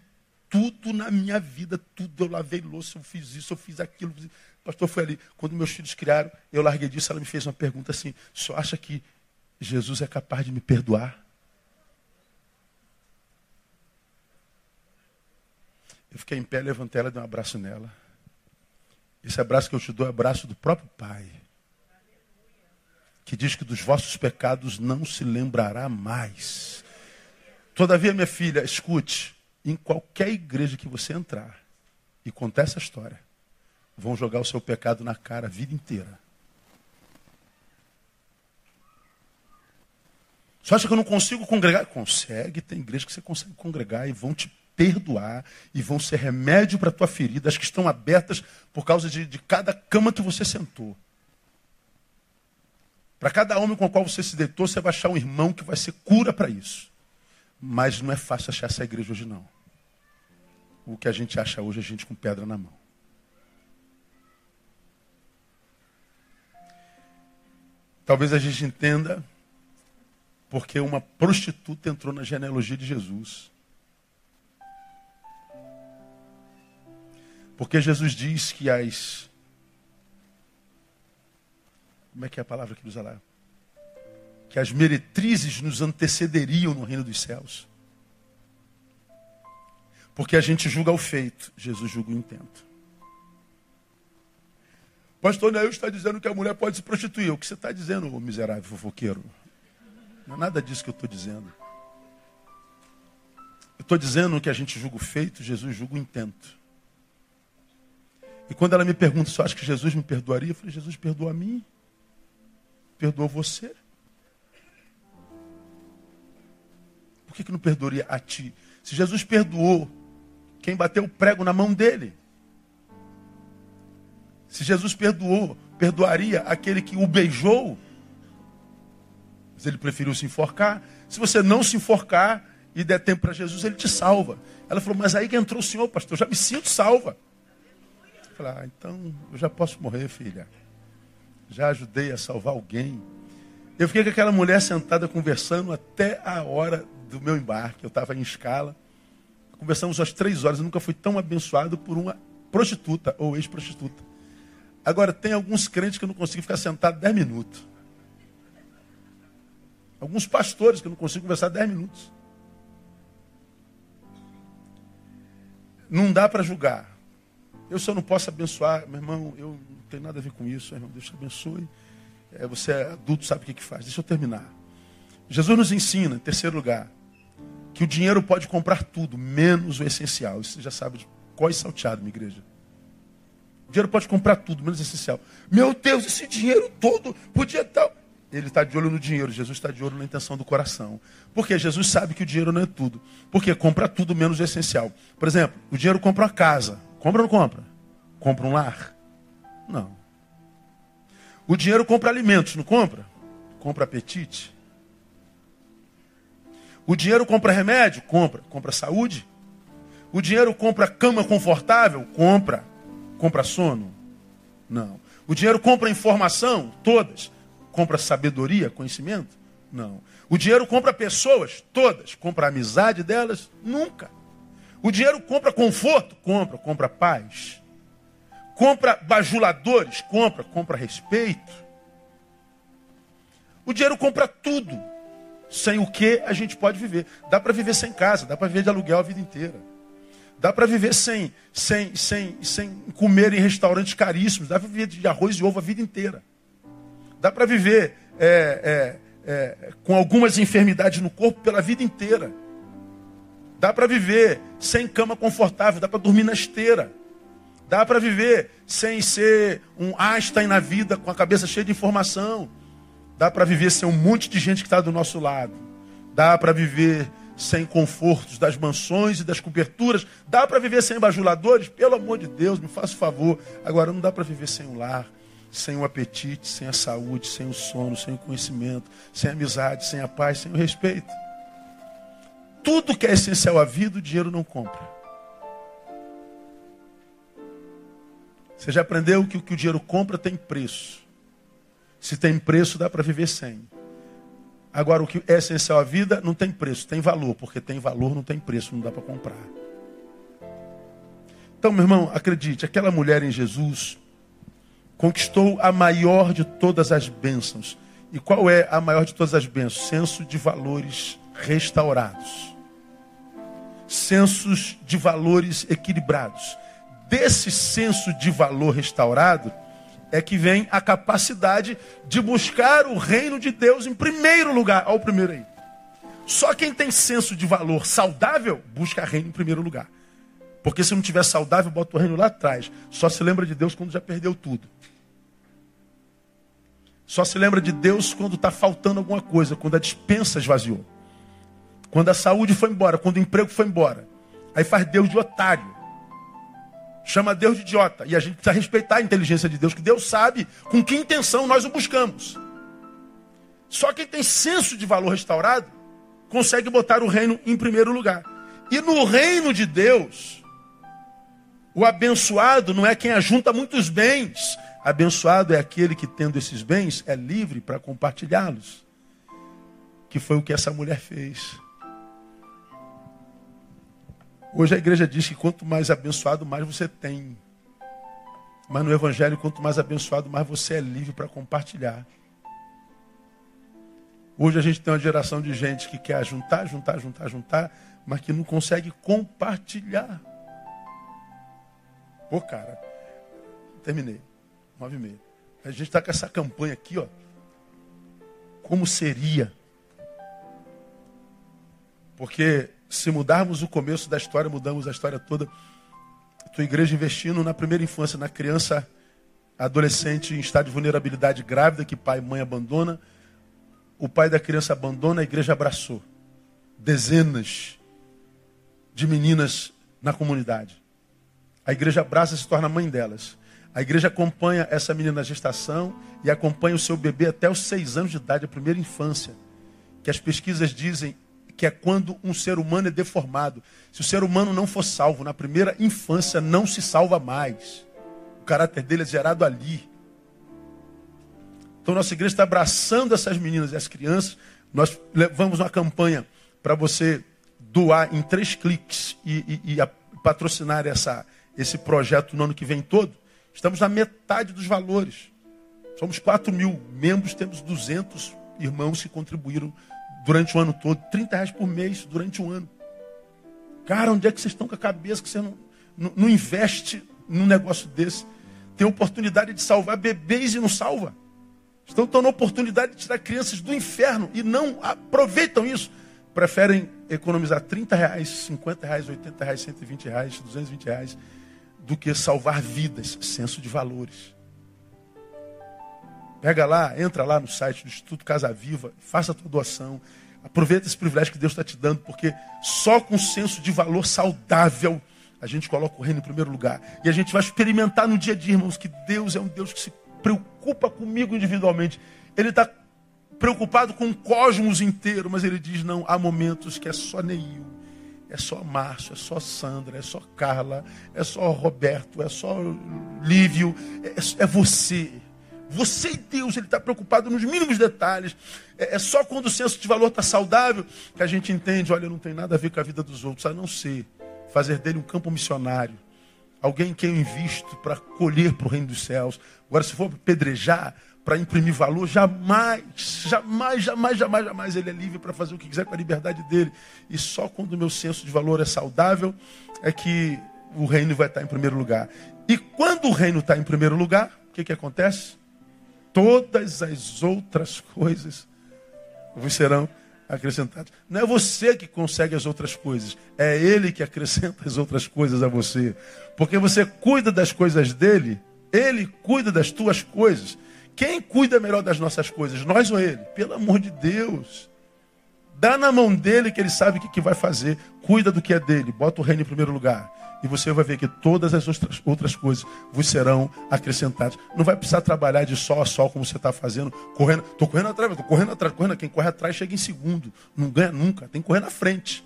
tudo na minha vida, tudo. Eu lavei louça, eu fiz isso, eu fiz aquilo. O pastor foi ali. Quando meus filhos criaram, eu larguei disso. Ela me fez uma pergunta assim: Só acha que Jesus é capaz de me perdoar? Eu fiquei em pé, levantei ela, dei um abraço nela. Esse abraço que eu te dou é o abraço do próprio Pai. Que diz que dos vossos pecados não se lembrará mais. Todavia, minha filha, escute, em qualquer igreja que você entrar e contar essa história, vão jogar o seu pecado na cara a vida inteira. Você acha que eu não consigo congregar? Consegue, tem igreja que você consegue congregar e vão te perdoar e vão ser remédio para a tua ferida, as que estão abertas por causa de, de cada cama que você sentou. Para cada homem com o qual você se deitou, você vai achar um irmão que vai ser cura para isso. Mas não é fácil achar essa igreja hoje, não. O que a gente acha hoje é gente com pedra na mão. Talvez a gente entenda porque uma prostituta entrou na genealogia de Jesus. Porque Jesus diz que as. Como é que é a palavra que usa lá? Que as meretrizes nos antecederiam no reino dos céus. Porque a gente julga o feito, Jesus julga o intento. Pastor Neil está dizendo que a mulher pode se prostituir. O que você está dizendo, miserável fofoqueiro? Não é nada disso que eu estou dizendo. Eu estou dizendo que a gente julga o feito, Jesus julga o intento. E quando ela me pergunta se eu acho que Jesus me perdoaria, eu falei, Jesus perdoa a mim, perdoou você. Por que, que não perdoaria a ti? Se Jesus perdoou quem bateu o prego na mão dele. Se Jesus perdoou, perdoaria aquele que o beijou. Mas ele preferiu se enforcar. Se você não se enforcar e der tempo para Jesus, ele te salva. Ela falou, mas aí que entrou o Senhor, pastor, eu já me sinto salva. Eu falei, ah, então eu já posso morrer, filha. Já ajudei a salvar alguém. Eu fiquei com aquela mulher sentada conversando até a hora do meu embarque. Eu estava em escala. Conversamos às três horas. Eu nunca fui tão abençoado por uma prostituta ou ex-prostituta. Agora, tem alguns crentes que eu não consigo ficar sentado dez minutos. Alguns pastores que eu não consigo conversar dez minutos. Não dá para julgar. Eu só não posso abençoar, meu irmão, eu não tenho nada a ver com isso, irmão, Deus te abençoe. É, você é adulto, sabe o que, que faz. Deixa eu terminar. Jesus nos ensina, em terceiro lugar, que o dinheiro pode comprar tudo, menos o essencial. Isso você já sabe de qual é salteado, minha igreja. O dinheiro pode comprar tudo, menos o essencial. Meu Deus, esse dinheiro todo podia estar. Ele está de olho no dinheiro, Jesus está de olho na intenção do coração. Porque Jesus sabe que o dinheiro não é tudo. Porque compra tudo menos o essencial. Por exemplo, o dinheiro compra uma casa. Compra ou não compra? Compra um lar? Não. O dinheiro compra alimentos, não compra? Compra apetite. O dinheiro compra remédio? Compra. Compra saúde? O dinheiro compra cama confortável? Compra. Compra sono? Não. O dinheiro compra informação? Todas. Compra sabedoria, conhecimento? Não. O dinheiro compra pessoas? Todas. Compra amizade delas? Nunca. O dinheiro compra conforto? Compra. Compra paz. Compra bajuladores? Compra. Compra respeito. O dinheiro compra tudo. Sem o que a gente pode viver. Dá para viver sem casa, dá para viver de aluguel a vida inteira. Dá para viver sem, sem, sem, sem comer em restaurantes caríssimos. Dá para viver de arroz e ovo a vida inteira. Dá para viver é, é, é, com algumas enfermidades no corpo pela vida inteira. Dá para viver sem cama confortável, dá para dormir na esteira. Dá para viver sem ser um Einstein na vida, com a cabeça cheia de informação. Dá para viver sem um monte de gente que está do nosso lado. Dá para viver sem confortos das mansões e das coberturas. Dá para viver sem bajuladores? Pelo amor de Deus, me faça favor. Agora, não dá para viver sem um lar, sem o apetite, sem a saúde, sem o sono, sem o conhecimento, sem a amizade, sem a paz, sem o respeito. Tudo que é essencial à vida, o dinheiro não compra. Você já aprendeu que o que o dinheiro compra tem preço. Se tem preço, dá para viver sem. Agora, o que é essencial à vida não tem preço, tem valor. Porque tem valor, não tem preço, não dá para comprar. Então, meu irmão, acredite, aquela mulher em Jesus conquistou a maior de todas as bênçãos. E qual é a maior de todas as bênçãos? Senso de valores restaurados. Sensos de valores equilibrados. Desse senso de valor restaurado, é que vem a capacidade de buscar o reino de Deus em primeiro lugar. Olha o primeiro aí. Só quem tem senso de valor saudável, busca reino em primeiro lugar. Porque se não tiver saudável, bota o reino lá atrás. Só se lembra de Deus quando já perdeu tudo. Só se lembra de Deus quando está faltando alguma coisa, quando a dispensa esvaziou. Quando a saúde foi embora, quando o emprego foi embora. Aí faz Deus de otário chama Deus de idiota. E a gente precisa respeitar a inteligência de Deus, que Deus sabe com que intenção nós o buscamos. Só quem tem senso de valor restaurado consegue botar o reino em primeiro lugar. E no reino de Deus, o abençoado não é quem ajunta muitos bens. Abençoado é aquele que, tendo esses bens, é livre para compartilhá-los. Que foi o que essa mulher fez. Hoje a igreja diz que quanto mais abençoado, mais você tem. Mas no Evangelho, quanto mais abençoado, mais você é livre para compartilhar. Hoje a gente tem uma geração de gente que quer juntar, juntar, juntar, juntar, mas que não consegue compartilhar. Pô, cara, terminei. Nove e meia. A gente está com essa campanha aqui, ó. Como seria? Porque se mudarmos o começo da história, mudamos a história toda. tua igreja investindo na primeira infância, na criança, adolescente em estado de vulnerabilidade grávida, que pai e mãe abandona. O pai da criança abandona, a igreja abraçou. Dezenas de meninas na comunidade. A igreja abraça e se torna mãe delas. A igreja acompanha essa menina na gestação e acompanha o seu bebê até os seis anos de idade, a primeira infância. Que as pesquisas dizem que é quando um ser humano é deformado. Se o ser humano não for salvo na primeira infância, não se salva mais. O caráter dele é gerado ali. Então nossa igreja está abraçando essas meninas e as crianças. Nós levamos uma campanha para você doar em três cliques e, e, e patrocinar essa, esse projeto no ano que vem todo. Estamos na metade dos valores. Somos 4 mil membros, temos 200 irmãos que contribuíram durante o ano todo, 30 reais por mês durante um ano. Cara, onde é que vocês estão com a cabeça que você não, não, não investe num negócio desse? Tem oportunidade de salvar bebês e não salva. Estão tendo oportunidade de tirar crianças do inferno e não aproveitam isso. Preferem economizar 30 reais, 50 reais, 80 reais, 120 reais, 220 reais, do que salvar vidas, senso de valores. Pega lá, entra lá no site do Instituto Casa Viva, faça a tua doação. Aproveita esse privilégio que Deus está te dando, porque só com senso de valor saudável a gente coloca o reino em primeiro lugar. E a gente vai experimentar no dia a dia, irmãos, que Deus é um Deus que se preocupa comigo individualmente. Ele está preocupado com o cosmos inteiro, mas ele diz: não, há momentos que é só Neil, é só Márcio, é só Sandra, é só Carla, é só Roberto, é só Lívio, é, é você. Você e Deus, Ele está preocupado nos mínimos detalhes. É, é só quando o senso de valor está saudável que a gente entende, olha, não tem nada a ver com a vida dos outros, a não ser fazer dele um campo missionário. Alguém que eu invisto para colher para o reino dos céus. Agora, se for pedrejar, para imprimir valor, jamais, jamais, jamais, jamais, jamais ele é livre para fazer o que quiser com a liberdade dele. E só quando o meu senso de valor é saudável é que o reino vai estar em primeiro lugar. E quando o reino está em primeiro lugar, o que, que acontece? Todas as outras coisas vos serão acrescentadas. Não é você que consegue as outras coisas, é Ele que acrescenta as outras coisas a você. Porque você cuida das coisas dele, Ele cuida das tuas coisas. Quem cuida melhor das nossas coisas, nós ou Ele? Pelo amor de Deus. Dá na mão dele que ele sabe o que, que vai fazer. Cuida do que é dele. Bota o reino em primeiro lugar. E você vai ver que todas as outras, outras coisas vos serão acrescentadas. Não vai precisar trabalhar de sol a sol como você está fazendo, correndo. Estou correndo atrás, estou correndo atrás, correndo. Quem corre atrás chega em segundo. Não ganha nunca. Tem que correr na frente.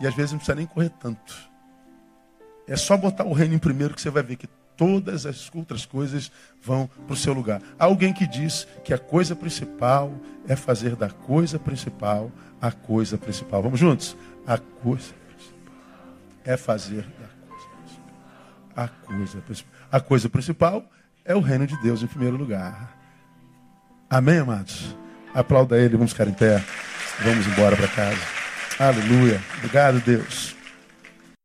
E às vezes não precisa nem correr tanto. É só botar o reino em primeiro que você vai ver que todas as outras coisas vão para o seu lugar. Há alguém que diz que a coisa principal é fazer da coisa principal a coisa principal. Vamos juntos? A coisa principal é fazer da coisa principal a coisa principal. A coisa principal é o reino de Deus em primeiro lugar. Amém, amados? Aplauda ele, vamos ficar em pé. Vamos embora para casa. Aleluia. Obrigado, Deus.